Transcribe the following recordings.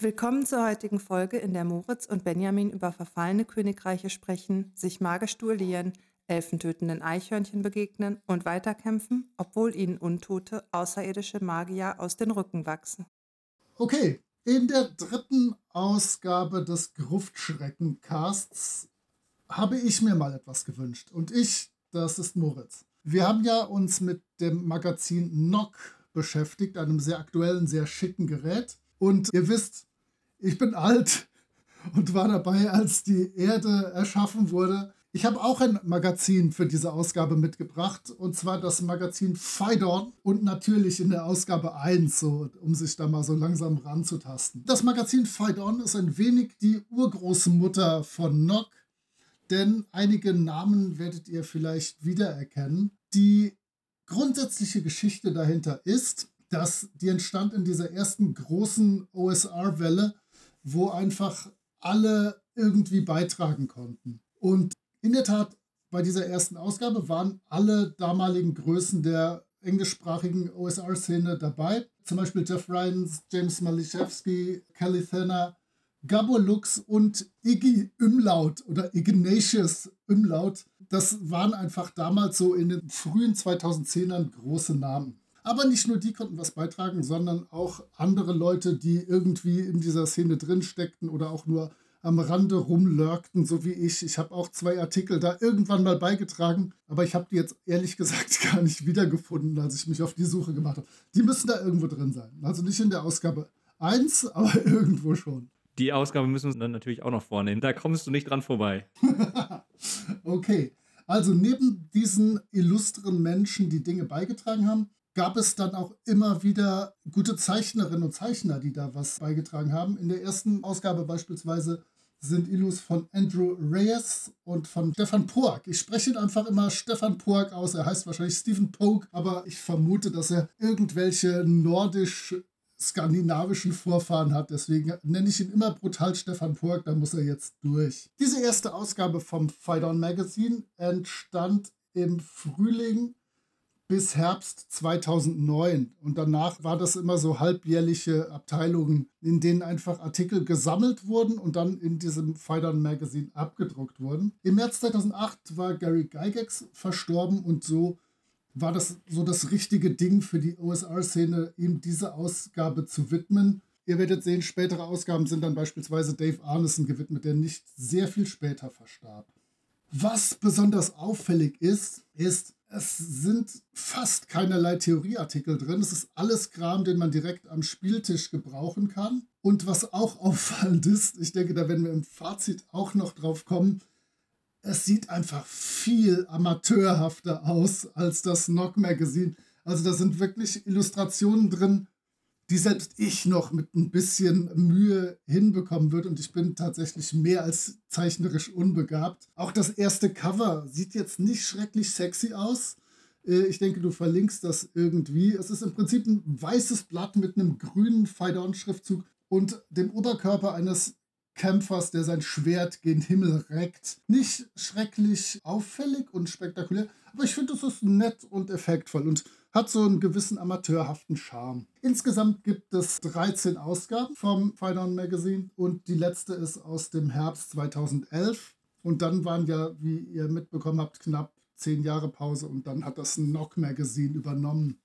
Willkommen zur heutigen Folge, in der Moritz und Benjamin über verfallene Königreiche sprechen, sich magisch duellieren, elfentötenden Eichhörnchen begegnen und weiterkämpfen, obwohl ihnen untote, außerirdische Magier aus den Rücken wachsen. Okay, in der dritten Ausgabe des Gruftschrecken-Casts habe ich mir mal etwas gewünscht. Und ich, das ist Moritz. Wir haben ja uns mit dem Magazin Nock beschäftigt, einem sehr aktuellen, sehr schicken Gerät. Und ihr wisst, ich bin alt und war dabei, als die Erde erschaffen wurde. Ich habe auch ein Magazin für diese Ausgabe mitgebracht, und zwar das Magazin Phaidon und natürlich in der Ausgabe 1, so, um sich da mal so langsam ranzutasten. Das Magazin Phaidon ist ein wenig die Urgroßmutter von Nock denn einige Namen werdet ihr vielleicht wiedererkennen. Die grundsätzliche Geschichte dahinter ist, dass die entstand in dieser ersten großen OSR-Welle, wo einfach alle irgendwie beitragen konnten. Und in der Tat, bei dieser ersten Ausgabe waren alle damaligen Größen der englischsprachigen OSR-Szene dabei. Zum Beispiel Jeff Ryans, James Maliszewski, Kelly Thanner, Gabolux und Iggy Umlaut oder Ignatius Umlaut, das waren einfach damals so in den frühen 2010ern große Namen. Aber nicht nur die konnten was beitragen, sondern auch andere Leute, die irgendwie in dieser Szene drin steckten oder auch nur am Rande rumlurkten, so wie ich. Ich habe auch zwei Artikel da irgendwann mal beigetragen, aber ich habe die jetzt ehrlich gesagt gar nicht wiedergefunden, als ich mich auf die Suche gemacht habe. Die müssen da irgendwo drin sein. Also nicht in der Ausgabe 1, aber irgendwo schon. Die Ausgabe müssen wir dann natürlich auch noch vornehmen. Da kommst du nicht dran vorbei. okay. Also neben diesen illustren Menschen, die Dinge beigetragen haben, gab es dann auch immer wieder gute Zeichnerinnen und Zeichner, die da was beigetragen haben. In der ersten Ausgabe beispielsweise sind Illus von Andrew Reyes und von Stefan Poak. Ich spreche ihn einfach immer Stefan Poak aus. Er heißt wahrscheinlich Stephen Poke, aber ich vermute, dass er irgendwelche nordisch skandinavischen Vorfahren hat. Deswegen nenne ich ihn immer brutal Stefan Pork, da muss er jetzt durch. Diese erste Ausgabe vom Fight On Magazine entstand im Frühling bis Herbst 2009. Und danach war das immer so halbjährliche Abteilungen, in denen einfach Artikel gesammelt wurden und dann in diesem Fight On Magazine abgedruckt wurden. Im März 2008 war Gary Gygax verstorben und so war das so das richtige Ding für die OSR-Szene, ihm diese Ausgabe zu widmen. Ihr werdet sehen, spätere Ausgaben sind dann beispielsweise Dave Arneson gewidmet, der nicht sehr viel später verstarb. Was besonders auffällig ist, ist, es sind fast keinerlei Theorieartikel drin. Es ist alles Kram, den man direkt am Spieltisch gebrauchen kann. Und was auch auffallend ist, ich denke, da werden wir im Fazit auch noch drauf kommen, es sieht einfach viel amateurhafter aus als das Knock Magazine. Also da sind wirklich Illustrationen drin, die selbst ich noch mit ein bisschen Mühe hinbekommen würde. Und ich bin tatsächlich mehr als zeichnerisch unbegabt. Auch das erste Cover sieht jetzt nicht schrecklich sexy aus. Äh, ich denke, du verlinkst das irgendwie. Es ist im Prinzip ein weißes Blatt mit einem grünen Fight-On-Schriftzug und dem Oberkörper eines Kämpfers, der sein Schwert gen Himmel reckt. Nicht schrecklich auffällig und spektakulär, aber ich finde, es ist nett und effektvoll und hat so einen gewissen amateurhaften Charme. Insgesamt gibt es 13 Ausgaben vom On Magazine und die letzte ist aus dem Herbst 2011. Und dann waren ja, wie ihr mitbekommen habt, knapp 10 Jahre Pause und dann hat das Knock Magazine übernommen.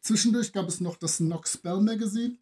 Zwischendurch gab es noch das Knock Spell Magazine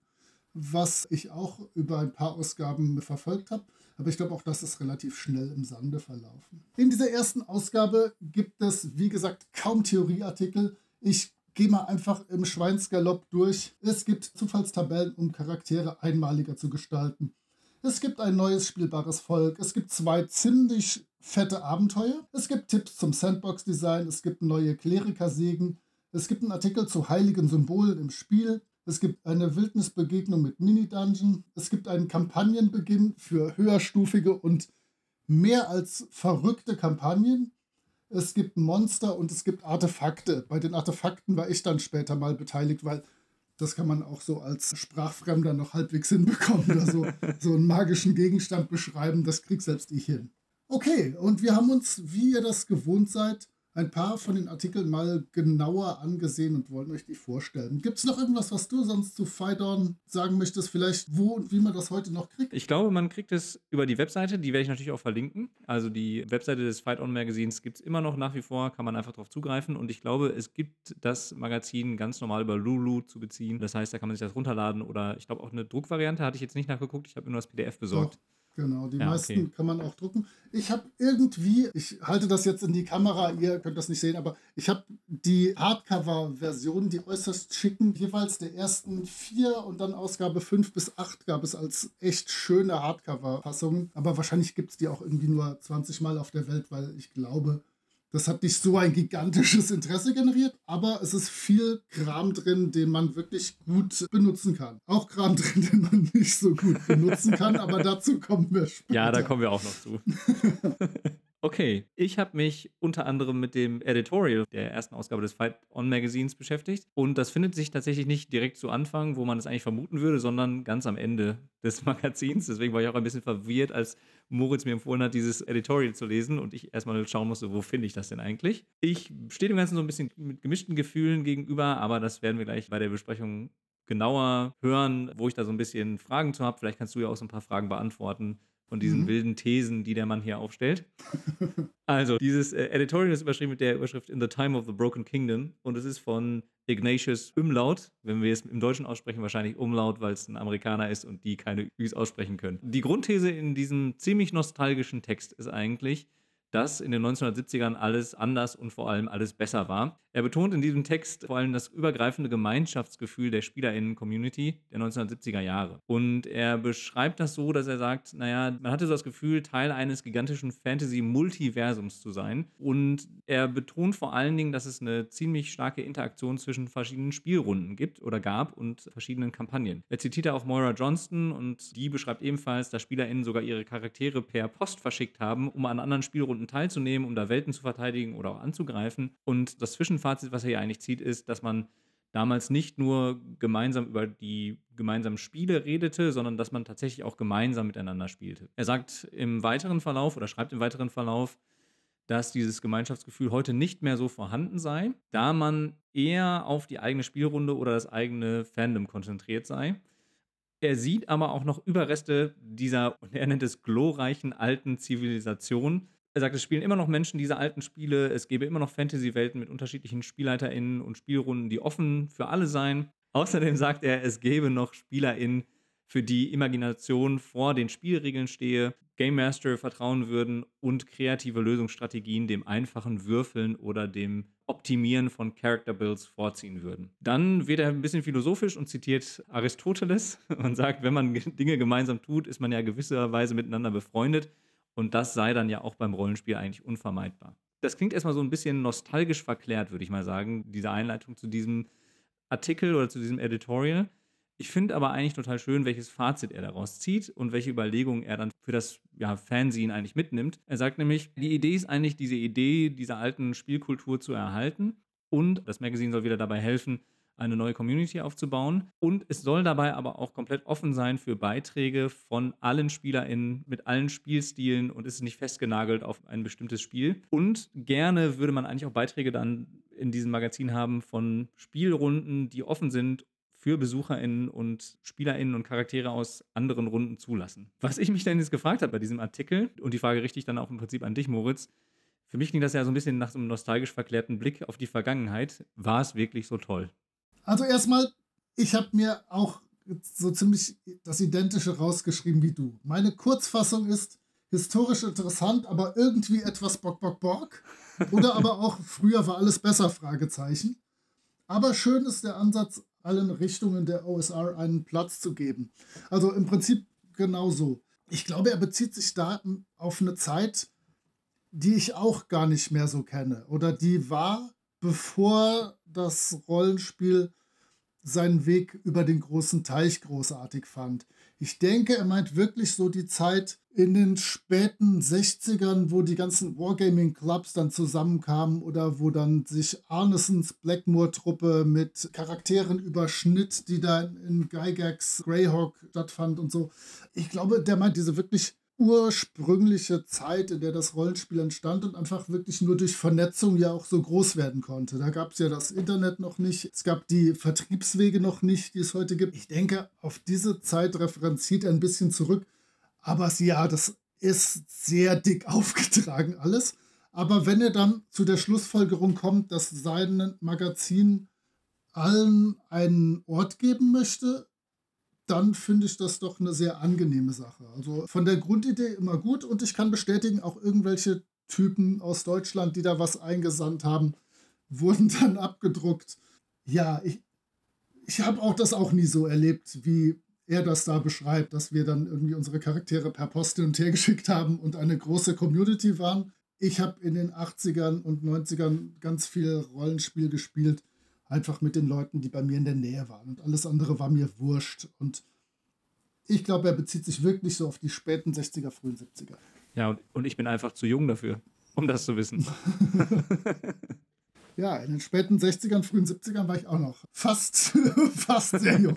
was ich auch über ein paar Ausgaben verfolgt habe. Aber ich glaube, auch das ist relativ schnell im Sande verlaufen. In dieser ersten Ausgabe gibt es, wie gesagt, kaum Theorieartikel. Ich gehe mal einfach im Schweinsgalopp durch. Es gibt Zufallstabellen, um Charaktere einmaliger zu gestalten. Es gibt ein neues spielbares Volk. Es gibt zwei ziemlich fette Abenteuer. Es gibt Tipps zum Sandbox-Design. Es gibt neue Klerikersägen. Es gibt einen Artikel zu heiligen Symbolen im Spiel. Es gibt eine Wildnisbegegnung mit Mini-Dungeon. Es gibt einen Kampagnenbeginn für höherstufige und mehr als verrückte Kampagnen. Es gibt Monster und es gibt Artefakte. Bei den Artefakten war ich dann später mal beteiligt, weil das kann man auch so als Sprachfremder noch halbwegs hinbekommen oder so, so einen magischen Gegenstand beschreiben. Das krieg selbst ich hin. Okay, und wir haben uns, wie ihr das gewohnt seid, ein paar von den Artikeln mal genauer angesehen und wollen euch die vorstellen. Gibt es noch irgendwas, was du sonst zu Fidon sagen möchtest? Vielleicht wo und wie man das heute noch kriegt? Ich glaube, man kriegt es über die Webseite, die werde ich natürlich auch verlinken. Also die Webseite des Fight On Magazins gibt es immer noch nach wie vor, kann man einfach darauf zugreifen. Und ich glaube, es gibt das Magazin ganz normal über Lulu zu beziehen. Das heißt, da kann man sich das runterladen oder ich glaube auch eine Druckvariante hatte ich jetzt nicht nachgeguckt. Ich habe nur das PDF besorgt. Doch. Genau, die Ja, meisten okay. kann man auch drucken. Ich habe irgendwie, ich halte das jetzt in die Kamera, ihr könnt das nicht sehen, aber ich habe die Hardcover-Version, die äußerst schicken, jeweils der ersten vier und dann Ausgabe 5 bis 8 gab es als echt schöne Hardcover-Fassungen. Aber wahrscheinlich gibt es die auch irgendwie nur 20 Mal auf der Welt, weil ich glaube, das hat nicht so ein gigantisches Interesse generiert, aber es ist viel Kram drin, den man wirklich gut benutzen kann. Auch Kram drin, den man nicht so gut benutzen kann, aber dazu kommen wir später. Ja, da kommen wir auch noch zu. Okay, ich habe mich unter anderem mit dem Editorial der ersten Ausgabe des Fight On Magazins beschäftigt. Und das findet sich tatsächlich nicht direkt zu Anfang, wo man es eigentlich vermuten würde, sondern ganz am Ende des Magazins. Deswegen war ich auch ein bisschen verwirrt, als Moritz mir empfohlen hat, dieses Editorial zu lesen und ich erstmal schauen musste, wo finde ich das denn eigentlich. Ich stehe dem Ganzen so ein bisschen mit gemischten Gefühlen gegenüber, aber das werden wir gleich bei der Besprechung genauer hören, wo ich da so ein bisschen Fragen zu habe. Vielleicht kannst du ja auch so ein paar Fragen beantworten von diesen Mhm. wilden Thesen, die der Mann hier aufstellt. Also, dieses äh, Editorial ist überschrieben mit der Überschrift In the Time of the Broken Kingdom und es ist von Ignatius Umlaut, wenn wir es im Deutschen aussprechen, wahrscheinlich Umlaut, weil es ein Amerikaner ist und die keine Üs aussprechen können. Die Grundthese in diesem ziemlich nostalgischen Text ist eigentlich, dass in den 1970ern alles anders und vor allem alles besser war. Er betont in diesem Text vor allem das übergreifende Gemeinschaftsgefühl der SpielerInnen-Community der 1970er Jahre. Und er beschreibt das so, dass er sagt, naja, man hatte so das Gefühl, Teil eines gigantischen Fantasy-Multiversums zu sein. Und er betont vor allen Dingen, dass es eine ziemlich starke Interaktion zwischen verschiedenen Spielrunden gibt oder gab und verschiedenen Kampagnen. Er zitiert auch Moira Johnston und die beschreibt ebenfalls, dass SpielerInnen sogar ihre Charaktere per Post verschickt haben, um an anderen Spielrunden teilzunehmen, um da Welten zu verteidigen oder auch anzugreifen. Und das Zwischenfazit, was er hier eigentlich zieht, ist, dass man damals nicht nur gemeinsam über die gemeinsamen Spiele redete, sondern dass man tatsächlich auch gemeinsam miteinander spielte. Er sagt im weiteren Verlauf oder schreibt im weiteren Verlauf, dass dieses Gemeinschaftsgefühl heute nicht mehr so vorhanden sei, da man eher auf die eigene Spielrunde oder das eigene Fandom konzentriert sei. Er sieht aber auch noch Überreste dieser, er nennt es glorreichen alten Zivilisation. Er sagt, es spielen immer noch Menschen diese alten Spiele, es gäbe immer noch Fantasy-Welten mit unterschiedlichen SpielleiterInnen und Spielrunden, die offen für alle seien. Außerdem sagt er, es gäbe noch SpielerInnen, für die Imagination vor den Spielregeln stehe, Game Master vertrauen würden und kreative Lösungsstrategien dem einfachen Würfeln oder dem Optimieren von Character Builds vorziehen würden. Dann wird er ein bisschen philosophisch und zitiert Aristoteles und sagt, wenn man Dinge gemeinsam tut, ist man ja gewisserweise miteinander befreundet und das sei dann ja auch beim Rollenspiel eigentlich unvermeidbar. Das klingt erstmal so ein bisschen nostalgisch verklärt, würde ich mal sagen, diese Einleitung zu diesem Artikel oder zu diesem Editorial. Ich finde aber eigentlich total schön, welches Fazit er daraus zieht und welche Überlegungen er dann für das ja, Fanzine eigentlich mitnimmt. Er sagt nämlich, die Idee ist eigentlich, diese Idee dieser alten Spielkultur zu erhalten und das Magazin soll wieder dabei helfen, eine neue Community aufzubauen. Und es soll dabei aber auch komplett offen sein für Beiträge von allen SpielerInnen mit allen Spielstilen und ist nicht festgenagelt auf ein bestimmtes Spiel. Und gerne würde man eigentlich auch Beiträge dann in diesem Magazin haben von Spielrunden, die offen sind für BesucherInnen und SpielerInnen und Charaktere aus anderen Runden zulassen. Was ich mich dann jetzt gefragt habe bei diesem Artikel, und die Frage richte ich dann auch im Prinzip an dich, Moritz, für mich klingt das ja so ein bisschen nach so einem nostalgisch verklärten Blick auf die Vergangenheit. War es wirklich so toll? Also erstmal, ich habe mir auch so ziemlich das Identische rausgeschrieben wie du. Meine Kurzfassung ist historisch interessant, aber irgendwie etwas Bock, Bock, Bock. Oder aber auch früher war alles besser, Fragezeichen. Aber schön ist der Ansatz, allen Richtungen der OSR einen Platz zu geben. Also im Prinzip genauso. Ich glaube, er bezieht sich da auf eine Zeit, die ich auch gar nicht mehr so kenne. Oder die war, bevor das Rollenspiel seinen Weg über den großen Teich großartig fand. Ich denke, er meint wirklich so die Zeit in den späten 60ern, wo die ganzen Wargaming-Clubs dann zusammenkamen oder wo dann sich Arnesons Blackmoor-Truppe mit Charakteren überschnitt, die da in Gygax Greyhawk stattfand und so. Ich glaube, der meint diese wirklich ursprüngliche Zeit, in der das Rollenspiel entstand und einfach wirklich nur durch Vernetzung ja auch so groß werden konnte. Da gab es ja das Internet noch nicht, es gab die Vertriebswege noch nicht, die es heute gibt. Ich denke, auf diese Zeit referenziert er ein bisschen zurück, aber ja, das ist sehr dick aufgetragen alles. Aber wenn er dann zu der Schlussfolgerung kommt, dass sein Magazin allen einen Ort geben möchte, dann finde ich das doch eine sehr angenehme Sache. Also von der Grundidee immer gut und ich kann bestätigen, auch irgendwelche Typen aus Deutschland, die da was eingesandt haben, wurden dann abgedruckt. Ja, ich, ich habe auch das auch nie so erlebt, wie er das da beschreibt, dass wir dann irgendwie unsere Charaktere per Post hin und her geschickt haben und eine große Community waren. Ich habe in den 80ern und 90ern ganz viel Rollenspiel gespielt einfach mit den Leuten, die bei mir in der Nähe waren. Und alles andere war mir wurscht. Und ich glaube, er bezieht sich wirklich so auf die späten 60er, frühen 70er. Ja, und, und ich bin einfach zu jung dafür, um das zu wissen. ja, in den späten 60ern, frühen 70ern war ich auch noch fast, fast sehr jung.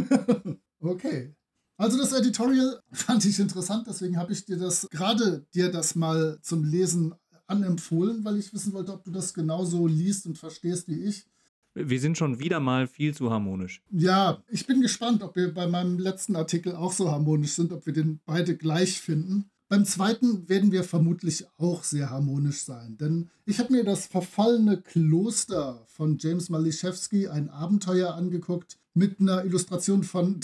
okay. Also das Editorial fand ich interessant, deswegen habe ich dir das gerade dir das mal zum Lesen anempfohlen, weil ich wissen wollte, ob du das genauso liest und verstehst wie ich. Wir sind schon wieder mal viel zu harmonisch. Ja, ich bin gespannt, ob wir bei meinem letzten Artikel auch so harmonisch sind, ob wir den beide gleich finden. Beim zweiten werden wir vermutlich auch sehr harmonisch sein, denn ich habe mir das verfallene Kloster von James Maliszewski, ein Abenteuer, angeguckt mit einer Illustration von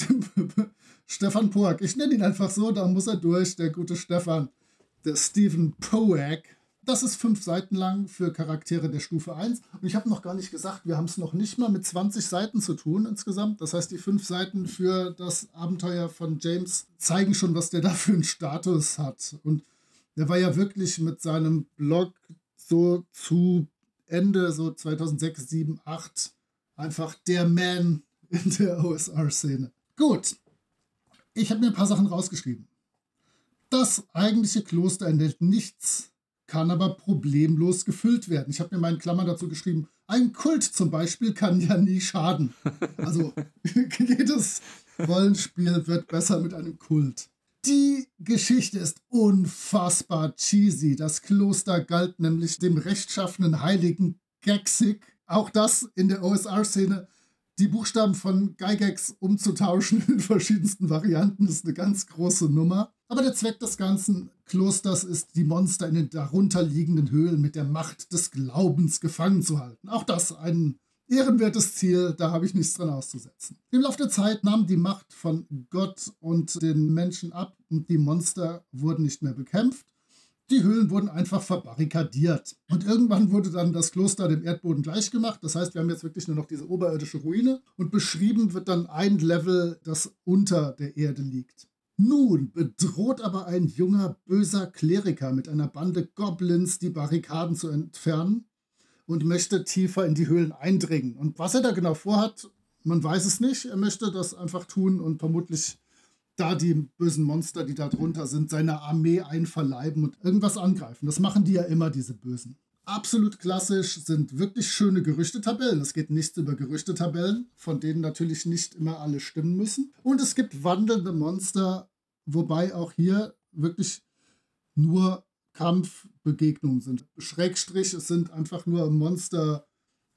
Stefan Poak. Ich nenne ihn einfach so, da muss er durch, der gute Stefan. Der Stephen Poak das ist fünf Seiten lang für Charaktere der Stufe 1. Und ich habe noch gar nicht gesagt, wir haben es noch nicht mal mit 20 Seiten zu tun insgesamt. Das heißt, die fünf Seiten für das Abenteuer von James zeigen schon, was der da für einen Status hat. Und der war ja wirklich mit seinem Blog so zu Ende, so 2006, 7, 8, einfach der Man in der OSR-Szene. Gut, ich habe mir ein paar Sachen rausgeschrieben. Das eigentliche Kloster enthält nichts kann aber problemlos gefüllt werden. Ich habe mir meinen Klammern dazu geschrieben, ein Kult zum Beispiel kann ja nie schaden. Also jedes Rollenspiel wird besser mit einem Kult. Die Geschichte ist unfassbar cheesy. Das Kloster galt nämlich dem rechtschaffenen Heiligen Gexig. Auch das in der OSR-Szene. Die Buchstaben von Gygax umzutauschen in verschiedensten Varianten ist eine ganz große Nummer. Aber der Zweck des ganzen Klosters ist, die Monster in den darunterliegenden Höhlen mit der Macht des Glaubens gefangen zu halten. Auch das ein ehrenwertes Ziel, da habe ich nichts dran auszusetzen. Im Laufe der Zeit nahm die Macht von Gott und den Menschen ab und die Monster wurden nicht mehr bekämpft. Die Höhlen wurden einfach verbarrikadiert. Und irgendwann wurde dann das Kloster dem Erdboden gleichgemacht. Das heißt, wir haben jetzt wirklich nur noch diese oberirdische Ruine und beschrieben wird dann ein Level, das unter der Erde liegt. Nun bedroht aber ein junger, böser Kleriker mit einer Bande Goblins die Barrikaden zu entfernen und möchte tiefer in die Höhlen eindringen. Und was er da genau vorhat, man weiß es nicht. Er möchte das einfach tun und vermutlich da die bösen Monster, die da drunter sind, seine Armee einverleiben und irgendwas angreifen. Das machen die ja immer, diese Bösen. Absolut klassisch sind wirklich schöne Gerüchtetabellen. Es geht nichts über Gerüchtetabellen, von denen natürlich nicht immer alle stimmen müssen. Und es gibt wandelnde Monster, wobei auch hier wirklich nur Kampfbegegnungen sind. Schrägstrich, es sind einfach nur Monster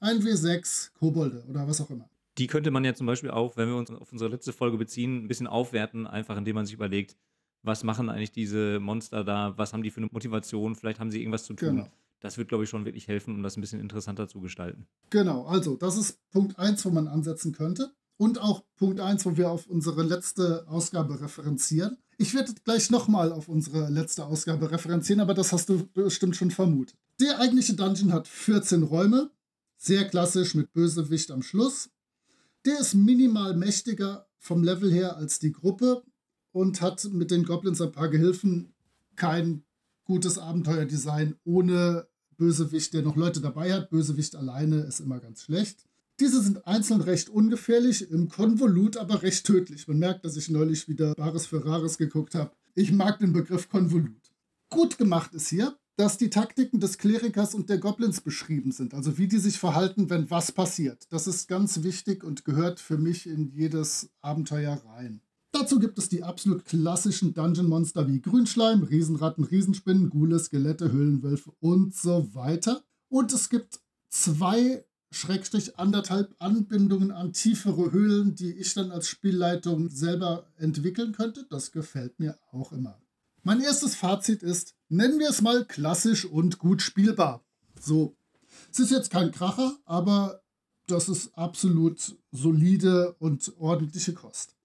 1W6, Kobolde oder was auch immer. Die könnte man ja zum Beispiel auch, wenn wir uns auf unsere letzte Folge beziehen, ein bisschen aufwerten, einfach indem man sich überlegt, was machen eigentlich diese Monster da, was haben die für eine Motivation, vielleicht haben sie irgendwas zu tun. Genau. Das wird, glaube ich, schon wirklich helfen, um das ein bisschen interessanter zu gestalten. Genau, also das ist Punkt 1, wo man ansetzen könnte. Und auch Punkt 1, wo wir auf unsere letzte Ausgabe referenzieren. Ich werde gleich nochmal auf unsere letzte Ausgabe referenzieren, aber das hast du bestimmt schon vermutet. Der eigentliche Dungeon hat 14 Räume, sehr klassisch mit Bösewicht am Schluss. Der ist minimal mächtiger vom Level her als die Gruppe und hat mit den Goblins ein paar Gehilfen kein gutes Abenteuerdesign ohne Bösewicht, der noch Leute dabei hat. Bösewicht alleine ist immer ganz schlecht. Diese sind einzeln recht ungefährlich, im Konvolut aber recht tödlich. Man merkt, dass ich neulich wieder Bares für Rares geguckt habe. Ich mag den Begriff Konvolut. Gut gemacht ist hier, dass die Taktiken des Klerikers und der Goblins beschrieben sind. Also wie die sich verhalten, wenn was passiert. Das ist ganz wichtig und gehört für mich in jedes Abenteuer rein. Dazu gibt es die absolut klassischen Dungeon-Monster wie Grünschleim, Riesenratten, Riesenspinnen, Ghule, Skelette, Höhlenwölfe und so weiter. Und es gibt zwei Schrägstrich anderthalb Anbindungen an tiefere Höhlen, die ich dann als Spielleitung selber entwickeln könnte. Das gefällt mir auch immer. Mein erstes Fazit ist, nennen wir es mal klassisch und gut spielbar. So, es ist jetzt kein Kracher, aber das ist absolut solide und ordentliche Kost.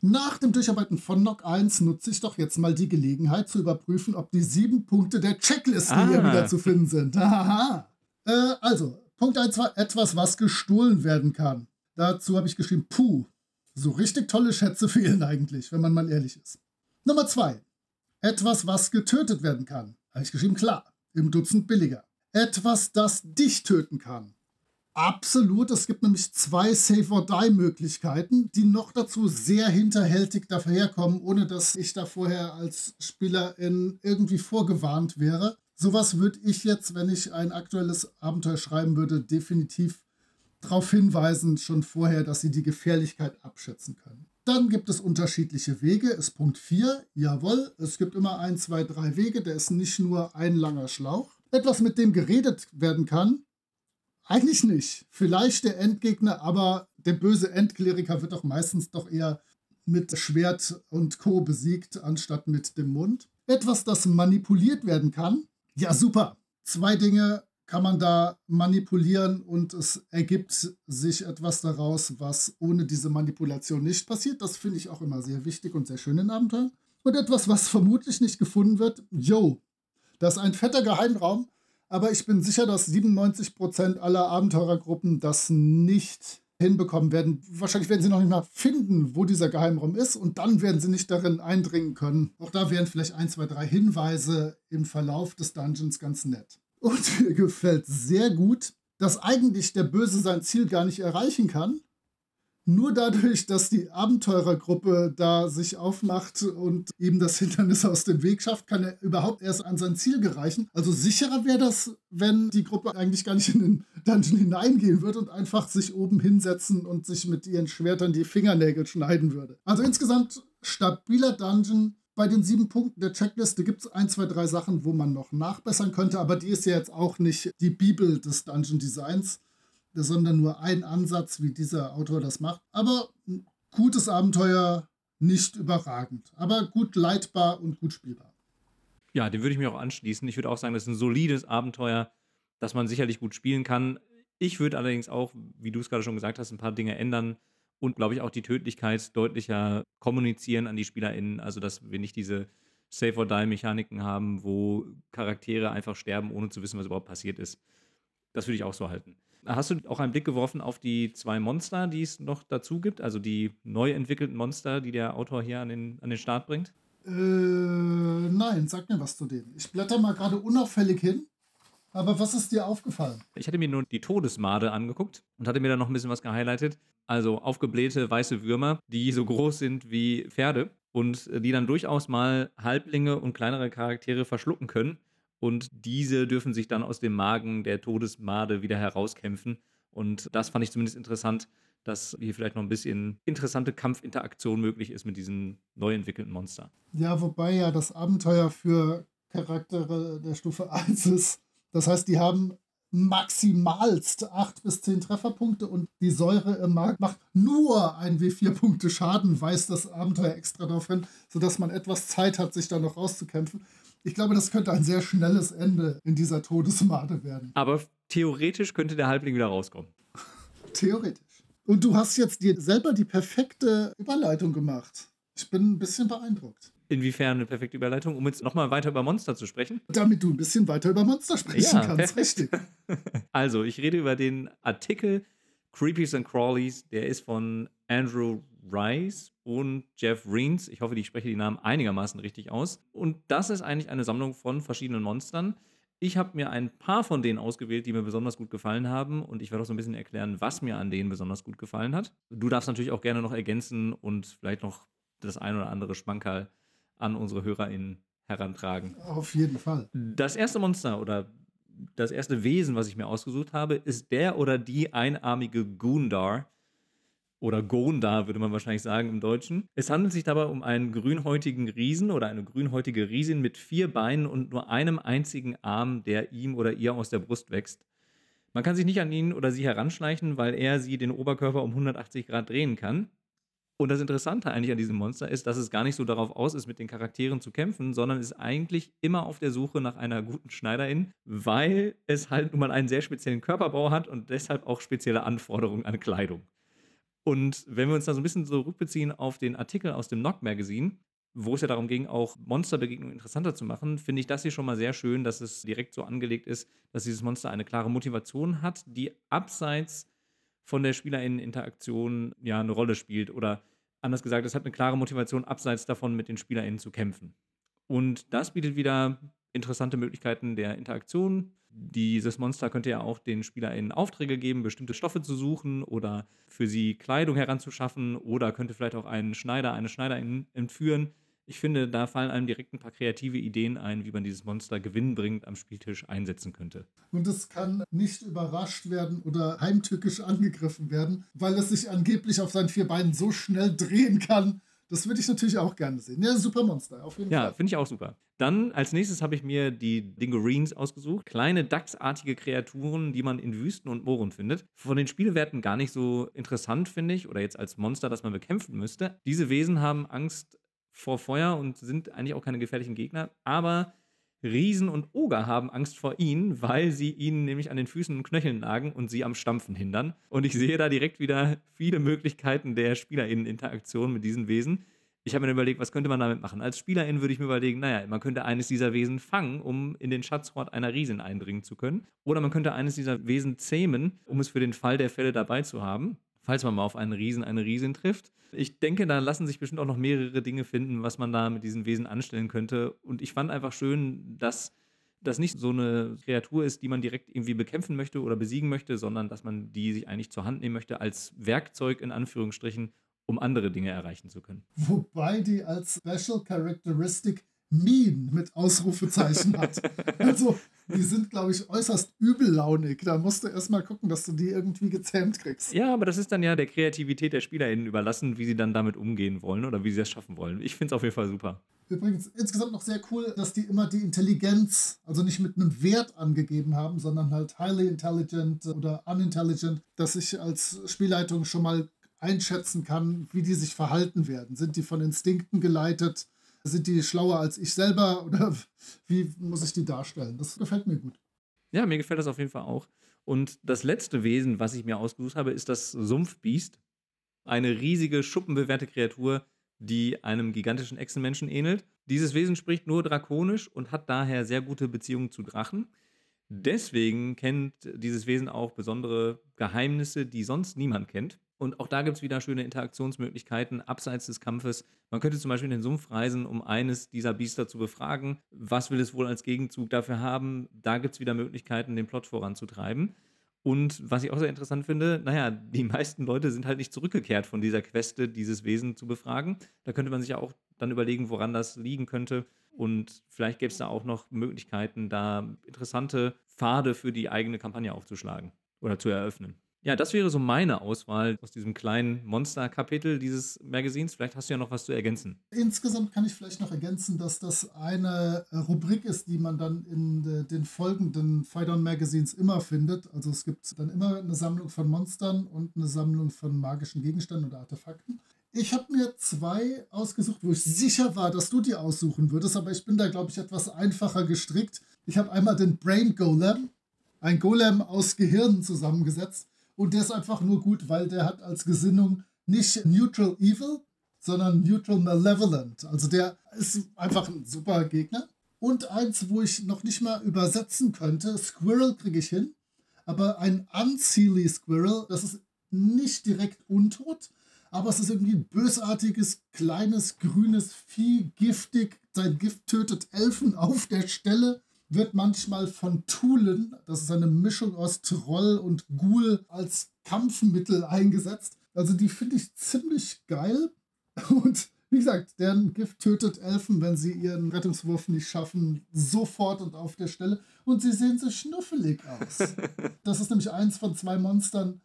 Nach dem Durcharbeiten von Nock 1 nutze ich doch jetzt mal die Gelegenheit zu überprüfen, ob die sieben Punkte der Checkliste ah. hier wieder zu finden sind. Aha. Äh, also, Punkt 1 war etwas, was gestohlen werden kann. Dazu habe ich geschrieben, puh, so richtig tolle Schätze fehlen eigentlich, wenn man mal ehrlich ist. Nummer 2. Etwas, was getötet werden kann. Habe ich geschrieben, klar, im Dutzend billiger. Etwas, das dich töten kann. Absolut, es gibt nämlich zwei Save-or-Die-Möglichkeiten, die noch dazu sehr hinterhältig daherkommen, ohne dass ich da vorher als Spielerin irgendwie vorgewarnt wäre. Sowas würde ich jetzt, wenn ich ein aktuelles Abenteuer schreiben würde, definitiv darauf hinweisen, schon vorher, dass sie die Gefährlichkeit abschätzen können. Dann gibt es unterschiedliche Wege, ist Punkt 4. Jawohl, es gibt immer ein, zwei, drei Wege, der ist nicht nur ein langer Schlauch. Etwas, mit dem geredet werden kann, eigentlich nicht. Vielleicht der Endgegner, aber der böse Endkleriker wird doch meistens doch eher mit Schwert und Co. besiegt, anstatt mit dem Mund. Etwas, das manipuliert werden kann, ja, super. Zwei Dinge kann man da manipulieren und es ergibt sich etwas daraus, was ohne diese Manipulation nicht passiert. Das finde ich auch immer sehr wichtig und sehr schön in Abenteuern. Und etwas, was vermutlich nicht gefunden wird, yo, das ist ein fetter Geheimraum, aber ich bin sicher, dass 97% aller Abenteurergruppen das nicht hinbekommen werden. Wahrscheinlich werden sie noch nicht mal finden, wo dieser Geheimraum ist und dann werden sie nicht darin eindringen können. Auch da wären vielleicht ein, zwei, drei Hinweise im Verlauf des Dungeons ganz nett. Und mir gefällt sehr gut, dass eigentlich der Böse sein Ziel gar nicht erreichen kann, nur dadurch, dass die Abenteurergruppe da sich aufmacht und ihm das Hindernis aus dem Weg schafft, kann er überhaupt erst an sein Ziel gereichen. Also sicherer wäre das, wenn die Gruppe eigentlich gar nicht in den Dungeon hineingehen würde und einfach sich oben hinsetzen und sich mit ihren Schwertern die Fingernägel schneiden würde. Also insgesamt stabiler Dungeon. Bei den sieben Punkten der Checkliste gibt es ein, zwei, drei Sachen, wo man noch nachbessern könnte, aber die ist ja jetzt auch nicht die Bibel des Dungeon Designs sondern nur ein Ansatz, wie dieser Autor das macht. Aber ein gutes Abenteuer, nicht überragend, aber gut leitbar und gut spielbar. Ja, dem würde ich mir auch anschließen. Ich würde auch sagen, das ist ein solides Abenteuer, das man sicherlich gut spielen kann. Ich würde allerdings auch, wie du es gerade schon gesagt hast, ein paar Dinge ändern und, glaube ich, auch die Tödlichkeit deutlicher kommunizieren an die SpielerInnen. Also, dass wir nicht diese Save-or-Die-Mechaniken haben, wo Charaktere einfach sterben, ohne zu wissen, was überhaupt passiert ist. Das würde ich auch so halten. Hast du auch einen Blick geworfen auf die zwei Monster, die es noch dazu gibt? Also die neu entwickelten Monster, die der Autor hier an den, an den Start bringt? Äh, nein, sag mir was zu denen. Ich blätter mal gerade unauffällig hin. Aber was ist dir aufgefallen? Ich hatte mir nur die Todesmade angeguckt und hatte mir dann noch ein bisschen was gehighlightet. Also aufgeblähte weiße Würmer, die so groß sind wie Pferde und die dann durchaus mal Halblinge und kleinere Charaktere verschlucken können und diese dürfen sich dann aus dem Magen der Todesmade wieder herauskämpfen. Und das fand ich zumindest interessant, dass hier vielleicht noch ein bisschen interessante Kampfinteraktion möglich ist mit diesen neu entwickelten Monster. Ja, wobei ja das Abenteuer für Charaktere der Stufe 1 ist. Das heißt, die haben maximalst 8 bis 10 Trefferpunkte und die Säure im Magen macht nur ein W4 Punkte Schaden, weist das Abenteuer extra darauf hin, sodass man etwas Zeit hat, sich da noch rauszukämpfen. Ich glaube, das könnte ein sehr schnelles Ende in dieser Todesmade werden. Aber theoretisch könnte der Halbling wieder rauskommen. theoretisch. Und du hast jetzt dir selber die perfekte Überleitung gemacht. Ich bin ein bisschen beeindruckt. Inwiefern eine perfekte Überleitung, um jetzt nochmal weiter über Monster zu sprechen? Damit du ein bisschen weiter über Monster sprechen ja, kannst, richtig. Also, ich rede über den Artikel Creepies and Crawlies. Der ist von Andrew Rice und Jeff Reens. Ich hoffe, ich spreche die Namen einigermaßen richtig aus. Und das ist eigentlich eine Sammlung von verschiedenen Monstern. Ich habe mir ein paar von denen ausgewählt, die mir besonders gut gefallen haben und ich werde auch so ein bisschen erklären, was mir an denen besonders gut gefallen hat. Du darfst natürlich auch gerne noch ergänzen und vielleicht noch das ein oder andere Schmankerl an unsere HörerInnen herantragen. Auf jeden Fall. Das erste Monster oder das erste Wesen, was ich mir ausgesucht habe, ist der oder die einarmige Gundar. Oder Gondar, würde man wahrscheinlich sagen im Deutschen. Es handelt sich dabei um einen grünhäutigen Riesen oder eine grünhäutige Riesin mit vier Beinen und nur einem einzigen Arm, der ihm oder ihr aus der Brust wächst. Man kann sich nicht an ihn oder sie heranschleichen, weil er sie den Oberkörper um 180 Grad drehen kann. Und das Interessante eigentlich an diesem Monster ist, dass es gar nicht so darauf aus ist, mit den Charakteren zu kämpfen, sondern ist eigentlich immer auf der Suche nach einer guten Schneiderin, weil es halt nun mal einen sehr speziellen Körperbau hat und deshalb auch spezielle Anforderungen an Kleidung. Und wenn wir uns da so ein bisschen so rückbeziehen auf den Artikel aus dem Knock Magazine, wo es ja darum ging, auch Monsterbegegnungen interessanter zu machen, finde ich das hier schon mal sehr schön, dass es direkt so angelegt ist, dass dieses Monster eine klare Motivation hat, die abseits von der SpielerInnen-Interaktion ja eine Rolle spielt. Oder anders gesagt, es hat eine klare Motivation, abseits davon mit den SpielerInnen zu kämpfen. Und das bietet wieder interessante Möglichkeiten der Interaktion. Dieses Monster könnte ja auch den SpielerInnen Aufträge geben, bestimmte Stoffe zu suchen oder für sie Kleidung heranzuschaffen oder könnte vielleicht auch einen Schneider, eine Schneiderin entführen ich finde, da fallen einem direkt ein paar kreative Ideen ein, wie man dieses Monster gewinnbringend am Spieltisch einsetzen könnte. Und es kann nicht überrascht werden oder heimtückisch angegriffen werden, weil es sich angeblich auf seinen vier Beinen so schnell drehen kann. Das würde ich natürlich auch gerne sehen. Ja, super Monster, auf jeden ja, Fall. Ja, finde ich auch super. Dann als nächstes habe ich mir die Dingoreens ausgesucht. Kleine Dachsartige Kreaturen, die man in Wüsten und Mooren findet. Von den Spielwerten gar nicht so interessant, finde ich, oder jetzt als Monster, das man bekämpfen müsste. Diese Wesen haben Angst vor Feuer und sind eigentlich auch keine gefährlichen Gegner. Aber Riesen und Oger haben Angst vor ihnen, weil sie ihnen nämlich an den Füßen und Knöcheln nagen und sie am Stampfen hindern. Und ich sehe da direkt wieder viele Möglichkeiten der SpielerInnen-Interaktion mit diesen Wesen. Ich habe mir überlegt, was könnte man damit machen? Als Spielerin würde ich mir überlegen, naja, man könnte eines dieser Wesen fangen, um in den Schatzhort einer Riesin eindringen zu können. Oder man könnte eines dieser Wesen zähmen, um es für den Fall der Fälle dabei zu haben falls man mal auf einen Riesen, eine Riesin trifft. Ich denke, da lassen sich bestimmt auch noch mehrere Dinge finden, was man da mit diesen Wesen anstellen könnte. Und ich fand einfach schön, dass das nicht so eine Kreatur ist, die man direkt irgendwie bekämpfen möchte oder besiegen möchte, sondern dass man die sich eigentlich zur Hand nehmen möchte als Werkzeug in Anführungsstrichen, um andere Dinge erreichen zu können. Wobei die als Special Characteristic mean mit Ausrufezeichen hat. Also, die sind, glaube ich, äußerst übellaunig. Da musst du erstmal gucken, dass du die irgendwie gezähmt kriegst. Ja, aber das ist dann ja der Kreativität der SpielerInnen überlassen, wie sie dann damit umgehen wollen oder wie sie das schaffen wollen. Ich finde es auf jeden Fall super. Übrigens, insgesamt noch sehr cool, dass die immer die Intelligenz, also nicht mit einem Wert angegeben haben, sondern halt highly intelligent oder unintelligent, dass ich als Spielleitung schon mal einschätzen kann, wie die sich verhalten werden. Sind die von Instinkten geleitet? Sind die schlauer als ich selber oder wie muss ich die darstellen? Das gefällt mir gut. Ja, mir gefällt das auf jeden Fall auch. Und das letzte Wesen, was ich mir ausgesucht habe, ist das Sumpfbiest. Eine riesige, schuppenbewehrte Kreatur, die einem gigantischen Echsenmenschen ähnelt. Dieses Wesen spricht nur drakonisch und hat daher sehr gute Beziehungen zu Drachen. Deswegen kennt dieses Wesen auch besondere Geheimnisse, die sonst niemand kennt. Und auch da gibt es wieder schöne Interaktionsmöglichkeiten abseits des Kampfes. Man könnte zum Beispiel in den Sumpf reisen, um eines dieser Biester zu befragen. Was will es wohl als Gegenzug dafür haben? Da gibt es wieder Möglichkeiten, den Plot voranzutreiben. Und was ich auch sehr interessant finde, naja, die meisten Leute sind halt nicht zurückgekehrt von dieser Queste, dieses Wesen zu befragen. Da könnte man sich ja auch dann überlegen, woran das liegen könnte. Und vielleicht gäbe es da auch noch Möglichkeiten, da interessante Pfade für die eigene Kampagne aufzuschlagen oder zu eröffnen. Ja, das wäre so meine Auswahl aus diesem kleinen Monster-Kapitel dieses Magazins. Vielleicht hast du ja noch was zu ergänzen. Insgesamt kann ich vielleicht noch ergänzen, dass das eine äh, Rubrik ist, die man dann in den folgenden Fight-On Magazines immer findet. Also es gibt dann immer eine Sammlung von Monstern und eine Sammlung von magischen Gegenständen oder Artefakten. Ich habe mir zwei ausgesucht, wo ich sicher war, dass du die aussuchen würdest, aber ich bin da, glaube ich, etwas einfacher gestrickt. Ich habe einmal den Brain Golem, ein Golem aus Gehirnen zusammengesetzt und der ist einfach nur gut, weil der hat als Gesinnung nicht Neutral Evil, sondern Neutral Malevolent. Also der ist einfach ein super Gegner. Und eins, wo ich noch nicht mal übersetzen könnte, Squirrel kriege ich hin, aber ein Unseelie Squirrel, das ist nicht direkt untot, aber es ist irgendwie ein bösartiges, kleines, grünes Vieh, giftig. Sein Gift tötet Elfen auf der Stelle wird manchmal von Tulen, das ist eine Mischung aus Troll und Ghoul, als Kampfmittel eingesetzt. Also die finde ich ziemlich geil. Und wie gesagt, deren Gift tötet Elfen, wenn sie ihren Rettungswurf nicht schaffen, sofort und auf der Stelle. Und sie sehen so schnuffelig aus. Das ist nämlich eins von zwei Monstern,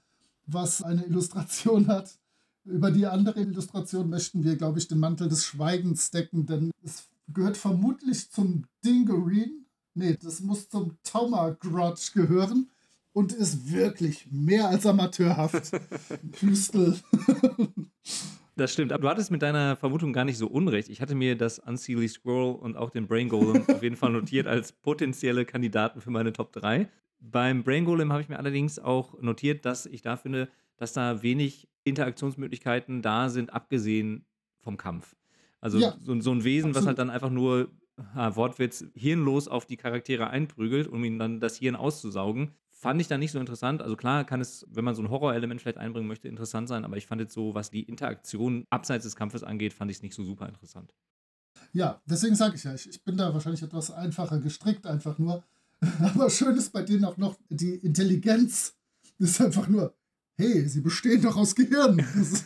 was eine Illustration hat. Über die andere Illustration möchten wir, glaube ich, den Mantel des Schweigens decken, denn es gehört vermutlich zum Dingerine. Nee, das muss zum Tauma Grudge gehören und ist wirklich mehr als amateurhaft. Hüstel. Das stimmt, aber du hattest mit deiner Vermutung gar nicht so unrecht. Ich hatte mir das Unseelie Scroll und auch den Brain Golem auf jeden Fall notiert als potenzielle Kandidaten für meine Top 3. Beim Brain Golem habe ich mir allerdings auch notiert, dass ich da finde, dass da wenig Interaktionsmöglichkeiten da sind, abgesehen vom Kampf. Also ja, so, so, ein Wesen, absolut. was halt dann einfach nur, ah, Wortwitz, hirnlos auf die Charaktere einprügelt, um ihnen dann das Hirn auszusaugen, fand ich dann nicht so interessant. Also klar kann es, wenn man so ein Horrorelement vielleicht einbringen möchte, interessant sein, aber ich fand jetzt so, was die Interaktion abseits des Kampfes angeht, fand ich es nicht so super interessant. Ja, deswegen sage ich ja, ich, ich bin da wahrscheinlich etwas einfacher gestrickt, einfach nur. Aber schön ist bei denen auch noch die Intelligenz. Das ist einfach nur, hey, sie bestehen doch aus Gehirn. Das ist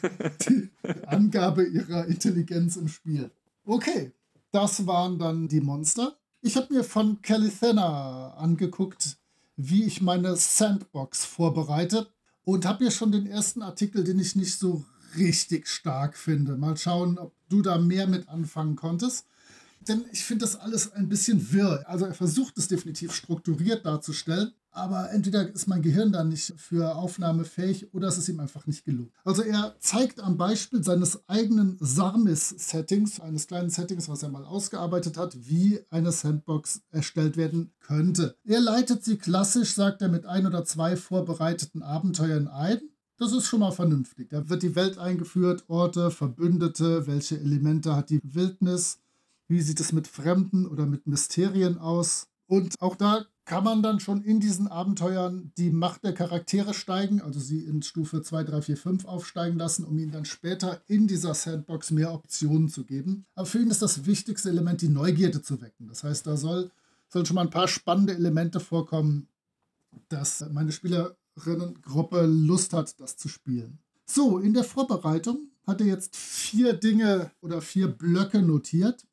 die Angabe ihrer Intelligenz im Spiel. Okay, das waren dann die Monster. Ich habe mir von Thenner angeguckt, wie ich meine Sandbox vorbereite und habe hier schon den ersten Artikel, den ich nicht so richtig stark finde. Mal schauen, ob du da mehr mit anfangen konntest. Denn ich finde das alles ein bisschen wirr. Also er versucht es definitiv strukturiert darzustellen, aber entweder ist mein Gehirn dann nicht für Aufnahme fähig oder es ist ihm einfach nicht gelungen. Also er zeigt am Beispiel seines eigenen Sarmis-Settings, eines kleinen Settings, was er mal ausgearbeitet hat, wie eine Sandbox erstellt werden könnte. Er leitet sie klassisch, sagt er, mit ein oder zwei vorbereiteten Abenteuern ein. Das ist schon mal vernünftig. Da wird die Welt eingeführt, Orte, Verbündete, welche Elemente hat die Wildnis, wie sieht es mit Fremden oder mit Mysterien aus. Und auch da kann man dann schon in diesen Abenteuern die Macht der Charaktere steigen, also sie in Stufe 2, 3, 4, 5 aufsteigen lassen, um ihnen dann später in dieser Sandbox mehr Optionen zu geben. Aber für ihn ist das wichtigste Element, die Neugierde zu wecken. Das heißt, da soll, sollen schon mal ein paar spannende Elemente vorkommen, dass meine Spielerinnengruppe Lust hat, das zu spielen. So, in der Vorbereitung hat er jetzt vier Dinge oder vier Blöcke notiert.